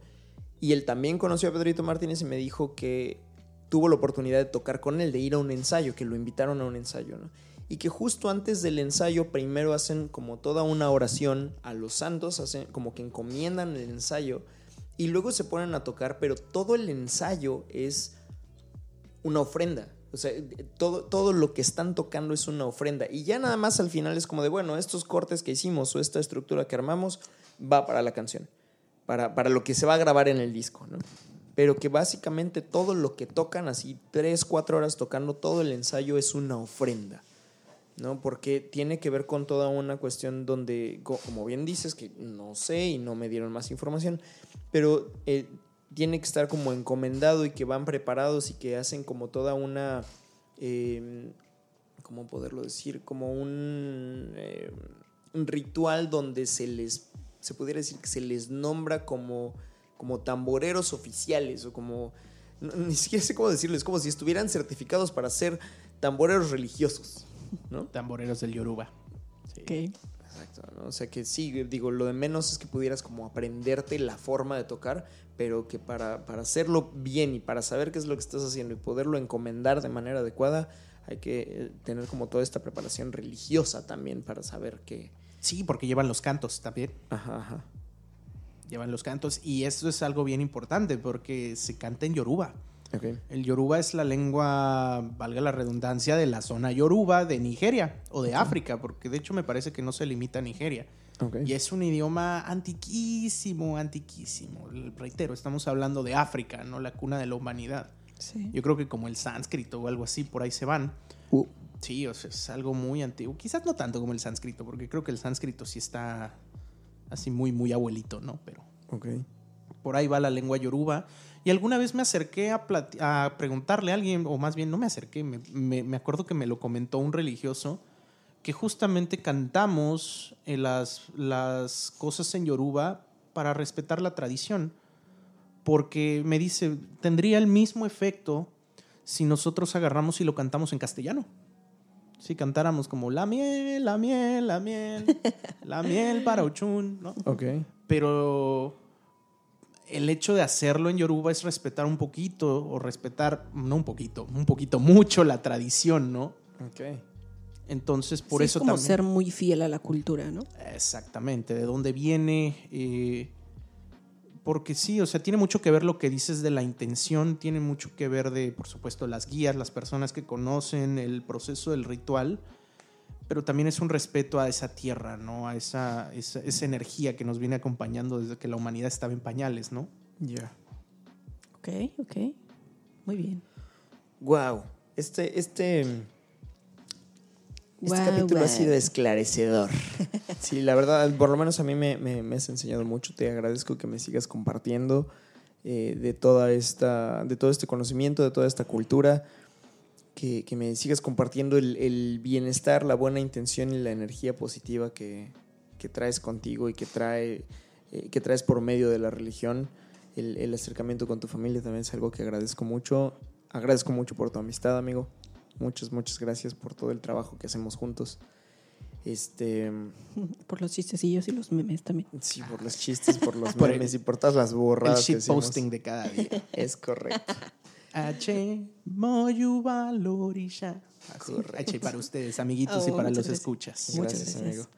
y él también conoció a Pedrito Martínez y me dijo que tuvo la oportunidad de tocar con él, de ir a un ensayo, que lo invitaron a un ensayo. Y que justo antes del ensayo primero hacen como toda una oración a los santos, hacen como que encomiendan el ensayo y luego se ponen a tocar, pero todo el ensayo es una ofrenda. O sea, todo, todo lo que están tocando es una ofrenda. Y ya nada más al final es como de, bueno, estos cortes que hicimos o esta estructura que armamos va para la canción, para, para lo que se va a grabar en el disco, ¿no? Pero que básicamente todo lo que tocan, así tres, cuatro horas tocando, todo el ensayo es una ofrenda. ¿no? Porque tiene que ver con toda una cuestión donde, co- como bien dices, que no sé y no me dieron más información, pero eh, tiene que estar como encomendado y que van preparados y que hacen como toda una, eh, ¿cómo poderlo decir? Como un, eh, un ritual donde se les, se pudiera decir que se les nombra como, como tamboreros oficiales o como, no, ni siquiera sé cómo decirlo, es como si estuvieran certificados para ser tamboreros religiosos. ¿no? Tamboreros del Yoruba. Sí. Ok. Exacto, ¿no? O sea que sí, digo, lo de menos es que pudieras como aprenderte la forma de tocar, pero que para, para hacerlo bien y para saber qué es lo que estás haciendo y poderlo encomendar de manera adecuada, hay que eh, tener como toda esta preparación religiosa también para saber que... Sí, porque llevan los cantos también. Ajá, ajá. Llevan los cantos. Y esto es algo bien importante porque se canta en Yoruba. El Yoruba es la lengua, valga la redundancia, de la zona Yoruba de Nigeria o de África, porque de hecho me parece que no se limita a Nigeria. Y es un idioma antiquísimo, antiquísimo. Reitero, estamos hablando de África, no la cuna de la humanidad. Sí. Yo creo que como el sánscrito o algo así, por ahí se van. Uh, Sí, o sea, es algo muy antiguo. Quizás no tanto como el sánscrito, porque creo que el sánscrito sí está así muy, muy abuelito, ¿no? Pero Ok. por ahí va la lengua yoruba. Y alguna vez me acerqué a, a preguntarle a alguien, o más bien no me acerqué, me, me- me acuerdo que me lo comentó un religioso, que justamente cantamos eh, las, las cosas en yoruba para respetar la tradición. Porque me dice, tendría el mismo efecto si nosotros agarramos y lo cantamos en castellano. Si cantáramos como la miel, la miel, la miel, la miel para Ochun, ¿no? Ok. pero el hecho de hacerlo en Yoruba es respetar un poquito, o respetar, no un poquito, un poquito mucho la tradición, ¿no? Ok. Entonces, por Sí, eso es como también. ser muy fiel a la cultura, ¿no? Exactamente, de dónde viene. eh, porque sí, o sea, tiene mucho que ver lo que dices de la intención, tiene mucho que ver de, por supuesto, las guías, las personas que conocen el proceso del ritual, pero también es un respeto a esa tierra, ¿no? A esa, esa, esa energía que nos viene acompañando desde que la humanidad estaba en pañales, ¿no? Ya. Ok, ok. Muy bien. Wow. Este, este, este Guau, capítulo ha sido esclarecedor. Sí, la verdad, por lo menos a mí me, me- me has enseñado mucho. Te agradezco que me sigas compartiendo eh, de, toda esta, de todo este conocimiento, de toda esta cultura. Que, que me sigas compartiendo el, el bienestar, la buena intención y la energía positiva que, que traes contigo y que, trae, eh, que traes por medio de la religión. El, el acercamiento con tu familia también es algo que agradezco mucho. Agradezco mucho por tu amistad, amigo. Muchas, muchas gracias por todo el trabajo que hacemos juntos. Este, Por los chistecillos y los memes también. sí, por los chistes, por los Por el- memes y por todas las El borradas que shitposting de cada día. Es correcto. H. Moyuba Lorisha. Así, Correcto. H para ustedes, amiguitos, y Oh, para los gracias. escuchas. Muchas Gracias, gracias. amigo.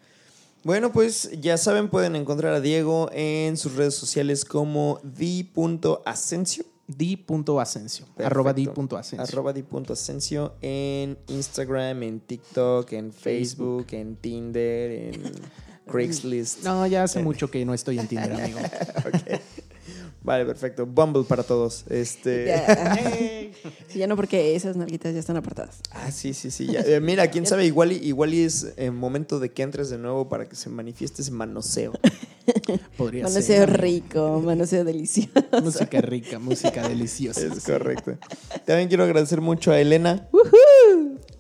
Bueno, pues ya saben, pueden encontrar a Diego en sus redes sociales como di.ascencio. Di.ascencio. Perfecto. Arroba di.ascencio. Arroba di.ascencio en Instagram, en TikTok, en Facebook, en Tinder, en Craigslist. No, ya hace mucho que no estoy en Tinder, amigo. Vale, perfecto. Bumble para todos. Este. Ya. Sí, ya no, porque esas nalguitas ya están apartadas. Ah, sí, sí, sí. ya. Eh, mira, quién sabe, igual y, igual es eh, momento de que entres de nuevo para que se manifieste ese manoseo. Podría Manoseo ser. rico, manoseo delicioso. Música rica, música deliciosa. Es correcto. También quiero agradecer mucho a Elena.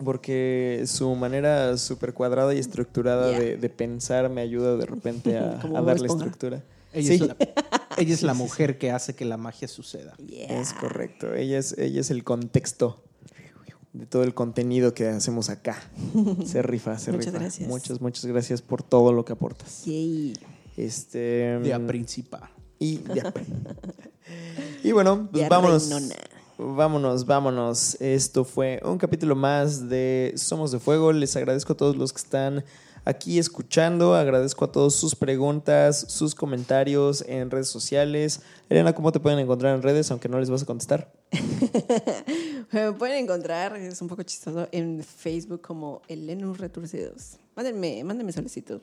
Porque su manera súper cuadrada y estructurada Yeah. de, de pensar me ayuda de repente a, darle Esponja. estructura. Ella, Sí, es ella es la mujer que hace que la magia suceda. Yeah. es correcto. Ella es, ella es el contexto de todo el contenido que hacemos acá. Se rifa, se Muchas rifa. gracias. Muchas, muchas gracias por todo lo que aportas. Yay. Este. De a principa. Y, de a- y bueno, pues Ya vámonos. reinona. Vámonos, vámonos. Esto fue un capítulo más de Somos de Fuego. Les agradezco a todos los que están aquí escuchando. Agradezco a todos sus preguntas, sus comentarios en redes sociales. Elena, ¿cómo te pueden encontrar en redes aunque no les vas a contestar? Me pueden encontrar, es un poco chistoso, en Facebook como Elenus Retorcidos. Mándenme, mándenme solicitud.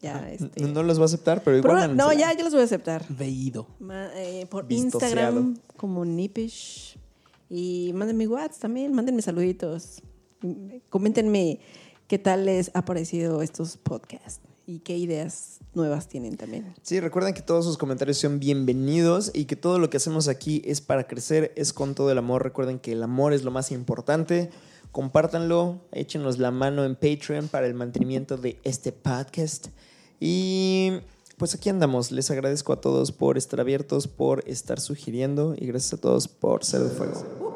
Ya, este. No los va a aceptar, pero Pero igual. no, mándensela. ya, ya los voy a aceptar. Veído. Ma- eh, por Vistoseado. Instagram como Nipish. Y mándenme WhatsApp también, mándenme saluditos. Mm, Coméntenme qué tal les ha parecido estos podcasts y qué ideas nuevas tienen también. Sí, recuerden que todos sus comentarios son bienvenidos y que todo lo que hacemos aquí es para crecer, es con todo el amor. Recuerden que el amor es lo más importante. Compártanlo, échenos la mano en Patreon para el mantenimiento de este podcast. Y pues aquí andamos. Les agradezco a todos por estar abiertos, por estar sugiriendo y gracias a todos por ser de fuego.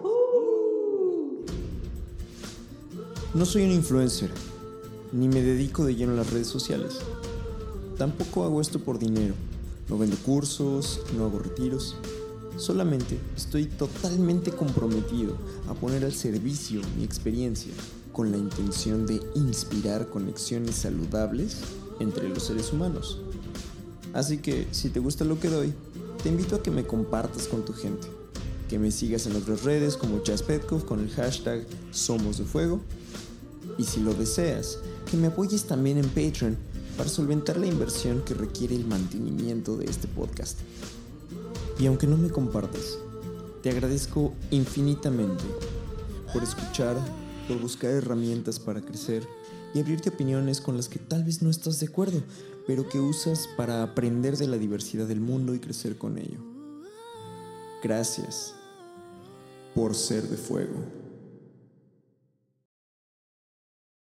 No soy un influencer, ni me dedico de lleno a las redes sociales. Tampoco hago esto por dinero. No vendo cursos, no hago retiros. Solamente estoy totalmente comprometido a poner al servicio mi experiencia con la intención de inspirar conexiones saludables entre los seres humanos. Así que si te gusta lo que doy, te invito a que me compartas con tu gente, que me sigas en otras redes como Chas Petkov con el hashtag Somos de Fuego y si lo deseas, que me apoyes también en Patreon para solventar la inversión que requiere el mantenimiento de este podcast. Y aunque no me compartas, te agradezco infinitamente por escuchar, por buscar herramientas para crecer y abrirte opiniones con las que tal vez no estás de acuerdo, pero que usas para aprender de la diversidad del mundo y crecer con ello. Gracias por ser de fuego.